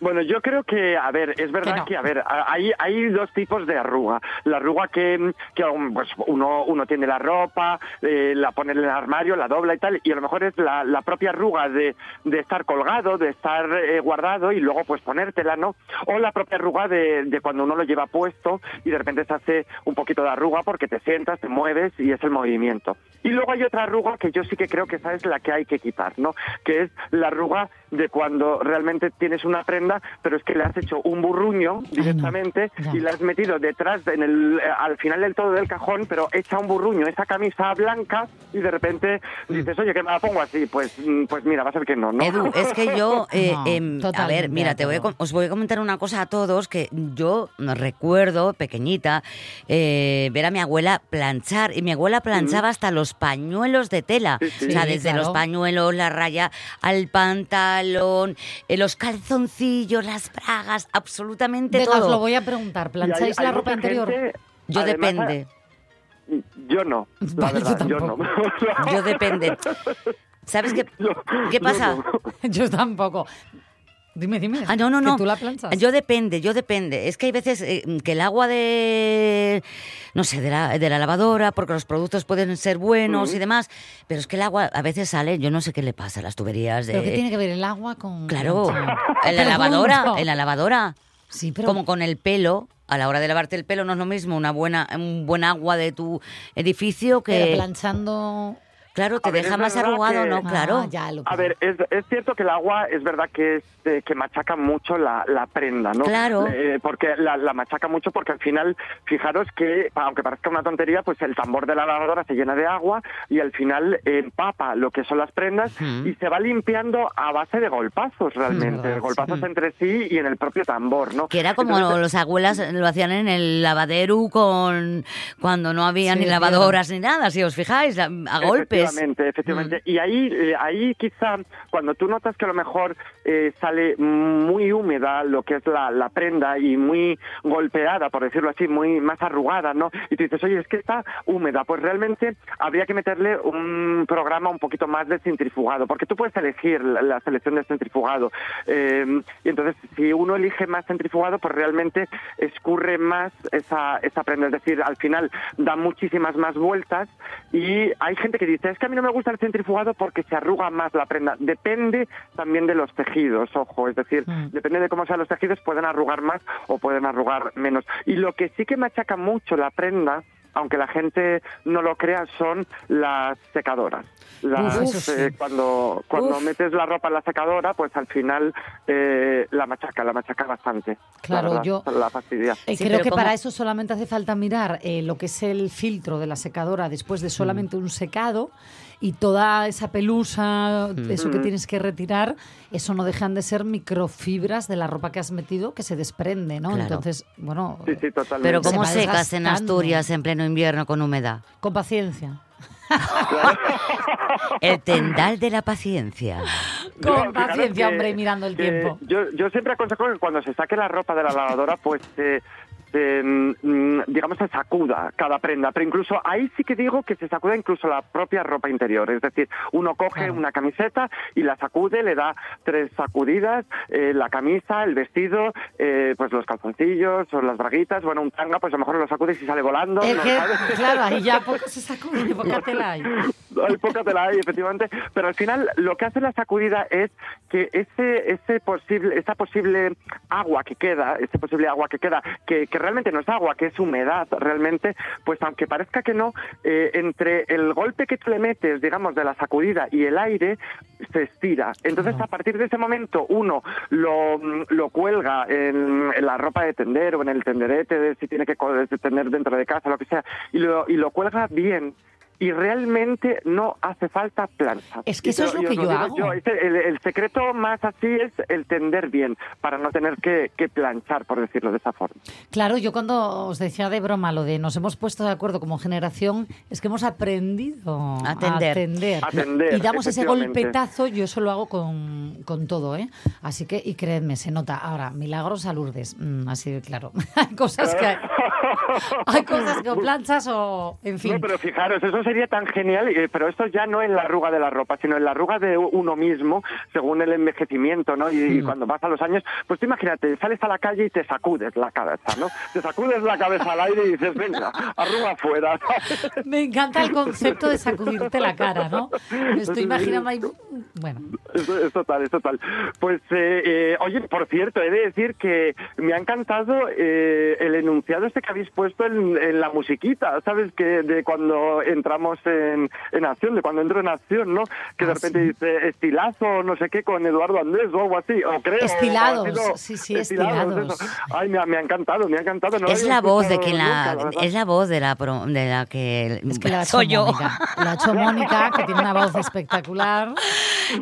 Bueno, yo creo que, a ver, es verdad Que no. que, a ver, hay, hay dos tipos de arruga. La arruga que, que pues, uno, uno tiene la ropa, eh, la pone en el armario, la dobla y tal, y a lo mejor es la, la propia arruga de, de estar colgado, de estar eh, guardado y luego pues ponértela, ¿no? O la propia arruga de, de cuando uno lo lleva puesto y de repente se hace un poquito de arruga porque te sientas, te mueves y es el movimiento. Y luego hay otra arruga que yo sí que creo que esa es la que hay que quitar, ¿no? Que es la arruga de cuando realmente tienes una prenda, pero es que le has hecho un burruño directamente y la has metido detrás, en el, eh, al final del todo del cajón, pero echa un burruño, esa camisa blanca y de repente dices, oye, que me la pongo así, pues, mm, pues mira, va a ser que no, ¿no? Edu, es que yo, eh, No, em, a ver, mira, te voy a, os voy a comentar una cosa a todos que yo recuerdo, pequeñita, eh, ver a mi abuela planchar y mi abuela planchaba hasta los pañuelos de tela, sí. o sea, Sí, desde claro. los pañuelos, la raya al pantalón, eh, los calzoncillos, las bragas, absolutamente Venga, os lo voy a preguntar. ¿Plancháis hay la ropa interior? gente- Yo además, depende. Yo no, la Vale, yo verdad, yo, no. Yo depende. ¿Sabes qué, qué pasa? Yo tampoco. Dime, dime. Ah, no, no, no. tú la planchas. Yo depende, yo depende. Es que hay veces eh, que el agua de, no sé, de la, de la lavadora, porque los productos pueden ser buenos y demás, pero es que el agua a veces sale, yo no sé qué le pasa a las tuberías de... ¿Pero qué tiene que ver el agua con...? Claro, en la lavadora, en la lavadora. Sí, pero... Como con el pelo, a la hora de lavarte el pelo no es lo mismo una buena, un buen agua de tu edificio Pero que... planchando... Claro, te A deja más arrugado, que- ¿no? Claro. Ah, ya, lo A ver, es, es cierto que el agua es verdad que es, eh, que machaca mucho la, la prenda, ¿no? Claro. Eh, porque la, la machaca mucho porque al final, fijaros que, aunque parezca una tontería, pues el tambor de la lavadora se llena de agua y al final empapa lo que son las prendas y se va limpiando a base de golpazos realmente, golpazos entre sí y en el propio tambor, ¿no? Que era como Entonces, los abuelas lo hacían en el lavadero con cuando no había Sí, ni lavadoras ni nada, si os fijáis, a, a golpes. Efectivamente, efectivamente. Mm. Y ahí, eh, ahí quizá, cuando tú notas que a lo mejor eh, sale muy húmeda lo que es la, la prenda y muy golpeada, por decirlo así, muy más arrugada, ¿no? Y tú dices, oye, es que está húmeda, pues realmente habría que meterle un programa un poquito más de centrifugado, porque tú puedes elegir la, la selección de centrifugado. Eh, y entonces, si uno elige más centrifugado, pues realmente escurre más esa, esa prenda. Es decir, al final da muchísimas más vueltas y hay gente que dice, es que a mí no me gusta el centrifugado porque se arruga más la prenda. Depende también de los tejidos, ojo, es decir, depende de cómo sean los tejidos, pueden arrugar más o pueden arrugar menos. Y lo que sí que machaca mucho la prenda, aunque la gente no lo crea, son las secadoras. Las, Uf, eso sí. eh, cuando cuando Uf. metes la ropa en la secadora, pues al final eh, la machaca, la machaca bastante. la Claro, verdad, yo- La fastidia. Eh, creo que para eso solamente hace falta mirar eh, lo que es el filtro de la secadora después de solamente un secado y toda esa pelusa, Mm. eso que Mm. tienes que retirar, eso no dejan de ser microfibras de la ropa que has metido que se desprende, ¿no? Claro. Entonces, bueno, Sí, sí, totalmente. Pero ¿cómo se secas en. Asturias en pleno invierno con humedad? con paciencia. El tendal de la paciencia. Con paciencia, que- hombre, y mirando el tiempo. Yo, yo siempre aconsejo que cuando se saque la ropa de la lavadora, pues se, mm, digamos, se sacuda cada prenda. Pero incluso ahí sí que digo que se sacuda incluso la propia ropa interior. Es decir, uno coge una camiseta y la sacude, le da tres sacudidas, eh, la camisa, el vestido, eh, pues los calzoncillos o las braguitas, bueno, un tanga, pues a lo mejor lo sacudes y sale volando. ¿no? que, claro, ahí ya poco se sacude, poca tela hay. Hay poca tela ahí, efectivamente, pero al final lo que hace la sacudida es que ese, ese posible, esa posible agua que queda, ese posible agua que queda, que, que realmente no es agua, que es humedad realmente, pues aunque parezca que no, eh, entre el golpe que tú le metes, digamos, de la sacudida y el aire, se estira. Entonces, a partir de ese momento, uno lo, lo cuelga en, en la ropa de tender o en el tenderete, de si tiene que tender dentro de casa, lo que sea, y lo, y lo cuelga bien. Y realmente no hace falta plancha. Es que eso te es lo y os que yo digo hago. el, el secreto más así es el tender bien, para no tener que, que planchar, por decirlo de esa forma. Claro, yo cuando os decía de broma lo de nos hemos puesto de acuerdo como generación, es que hemos aprendido A tender. atender. A tender, y damos ese golpetazo, yo eso lo hago con, con todo, ¿eh? Así que, y creedme, se nota. Ahora, milagros a Lourdes, mm, así de claro. hay cosas que... Hay cosas que o planchas o, en fin. No, pero fijaros, eso sería tan genial, eh, pero esto ya no en la arruga de la ropa, sino en la arruga de uno mismo, según el envejecimiento, ¿no? Y, y cuando vas a los años, pues tú imagínate, sales a la calle y te sacudes la cabeza, ¿no? Te sacudes la cabeza al aire y dices, venga, arruga afuera. Me encanta el concepto de sacudirte la cara, ¿no? Me estoy imaginando ahí... Bueno, Es, es total, es total. Pues, eh, eh, oye, por cierto, he de decir que me ha encantado eh, el enunciado este que habéis puesto en, en la musiquita, ¿sabes? Que de cuando entra hablamos en, en acción, de cuando entro en acción, ¿no? Que de Ah, repente dice estilazo, no sé qué, con Eduardo Andrés o algo así, o creo. Estilados, o sido sí, sí, estilados. eso. Ay, me ha, me ha encantado, me ha encantado. no es la voz de quien la, nunca, es la voz de la pro- de la que, Es que la soy yo. Mónica. La ha hecho Mónica, que tiene una voz espectacular.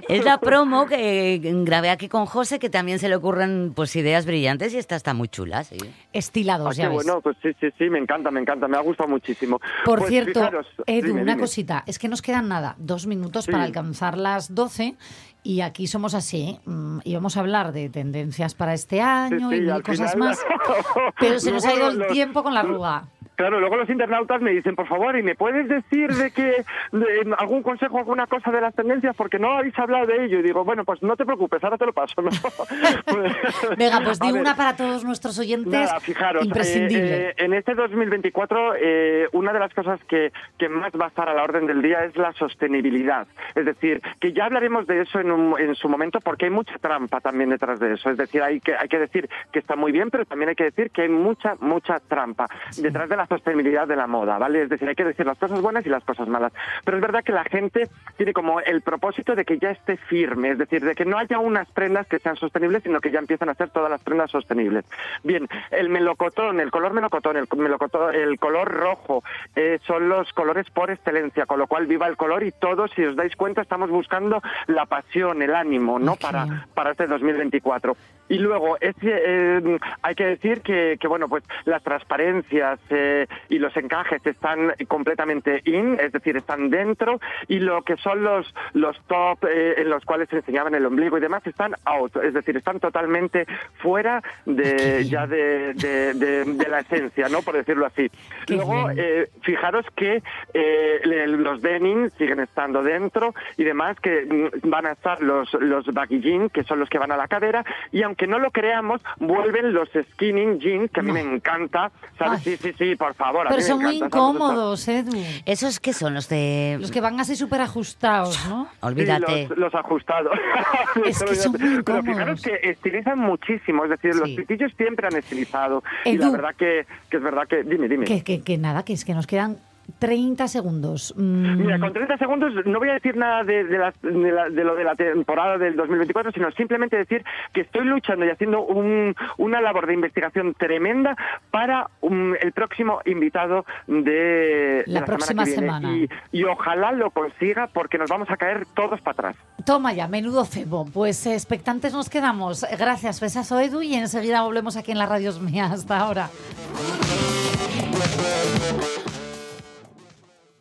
Es la promo que grabé aquí con José, que también se le ocurren pues ideas brillantes y esta está muy chula, sí. Estilados, Ah, ya ves. bueno, pues sí, sí, sí, me encanta, me encanta, me ha gustado muchísimo. Por Pues cierto, fijaros, Edu, dime, una dime. cosita. Es que nos quedan nada, dos minutos Sí. para alcanzar las 12 y aquí somos así. mm, Y vamos a hablar de tendencias para este año sí, y mil cosas final- más. Pero se nos ha ido el los- tiempo con la arruga. Claro, luego los internautas me dicen, por favor, ¿y me puedes decir de que de algún consejo, alguna cosa de las tendencias? Porque no habéis hablado de ello. Y digo, bueno, pues no te preocupes, ahora te lo paso. ¿no? Venga, pues di una para todos nuestros oyentes. Nada, fijaros, imprescindible. eh, eh, en este 2024 eh, una de las cosas que, que más va a estar a la orden del día es la sostenibilidad. Es decir, que ya hablaremos de eso en, un- en su momento porque hay mucha trampa también detrás de eso. Es decir, hay que, hay que decir que está muy bien, pero también hay que decir que hay mucha, mucha trampa detrás de la sostenibilidad de la moda, ¿vale? Es decir, hay que decir las cosas buenas y las cosas malas. Pero es verdad que la gente tiene como el propósito de que ya esté firme, es decir, de que no haya unas prendas que sean sostenibles, sino que ya empiezan a ser todas las prendas sostenibles. Bien, el melocotón, el color melocotón, el, melocotón, el color rojo, eh, son los colores por excelencia, con lo cual viva el color y todos, si os dais cuenta, estamos buscando la pasión, el ánimo, ¿no? Para, para este 2024. Y luego, es, eh, hay que decir que, que, bueno, pues las transparencias eh, y los encajes están completamente in, es decir, están dentro, y lo que son los, los top eh, en los cuales se enseñaban el ombligo y demás están out, es decir, están totalmente fuera de, ya de, de- de- de la esencia, ¿no? Por decirlo así. Luego, eh, fijaros que eh, los denim siguen estando dentro y demás, que mm, van a estar los, los baggy jeans, que son los que van a la cadera, y aunque no lo creamos, vuelven los skinny jeans, que a mí me encanta, ¿sabes? Sí, sí, sí, por favor. a Pero mí me son muy incómodos, Edu. ¿Esos qué son los de...? Los que van así súper ajustados, ¿no? Olvídate. Sí, los, los ajustados. Es que son muy Pero fijaros que estilizan muchísimo, es decir, los pitillos siempre han estilizado. Y la verdad que, que es verdad que... Dime, dime. Que, que, que nada, que es que nos quedan 30 segundos. Mm, Mira, con 30 segundos no voy a decir nada de, de las- de la- de lo de la temporada del 2024, sino simplemente decir que estoy luchando y haciendo un- una labor de investigación tremenda para um, el próximo invitado de, La próxima semana. que viene. semana. Y, y ojalá lo consiga porque nos vamos a caer todos para atrás. Toma ya, menudo cebo. Pues eh, expectantes nos quedamos. Gracias, besazo Edu y enseguida volvemos aquí en la radios mía. Hasta ahora.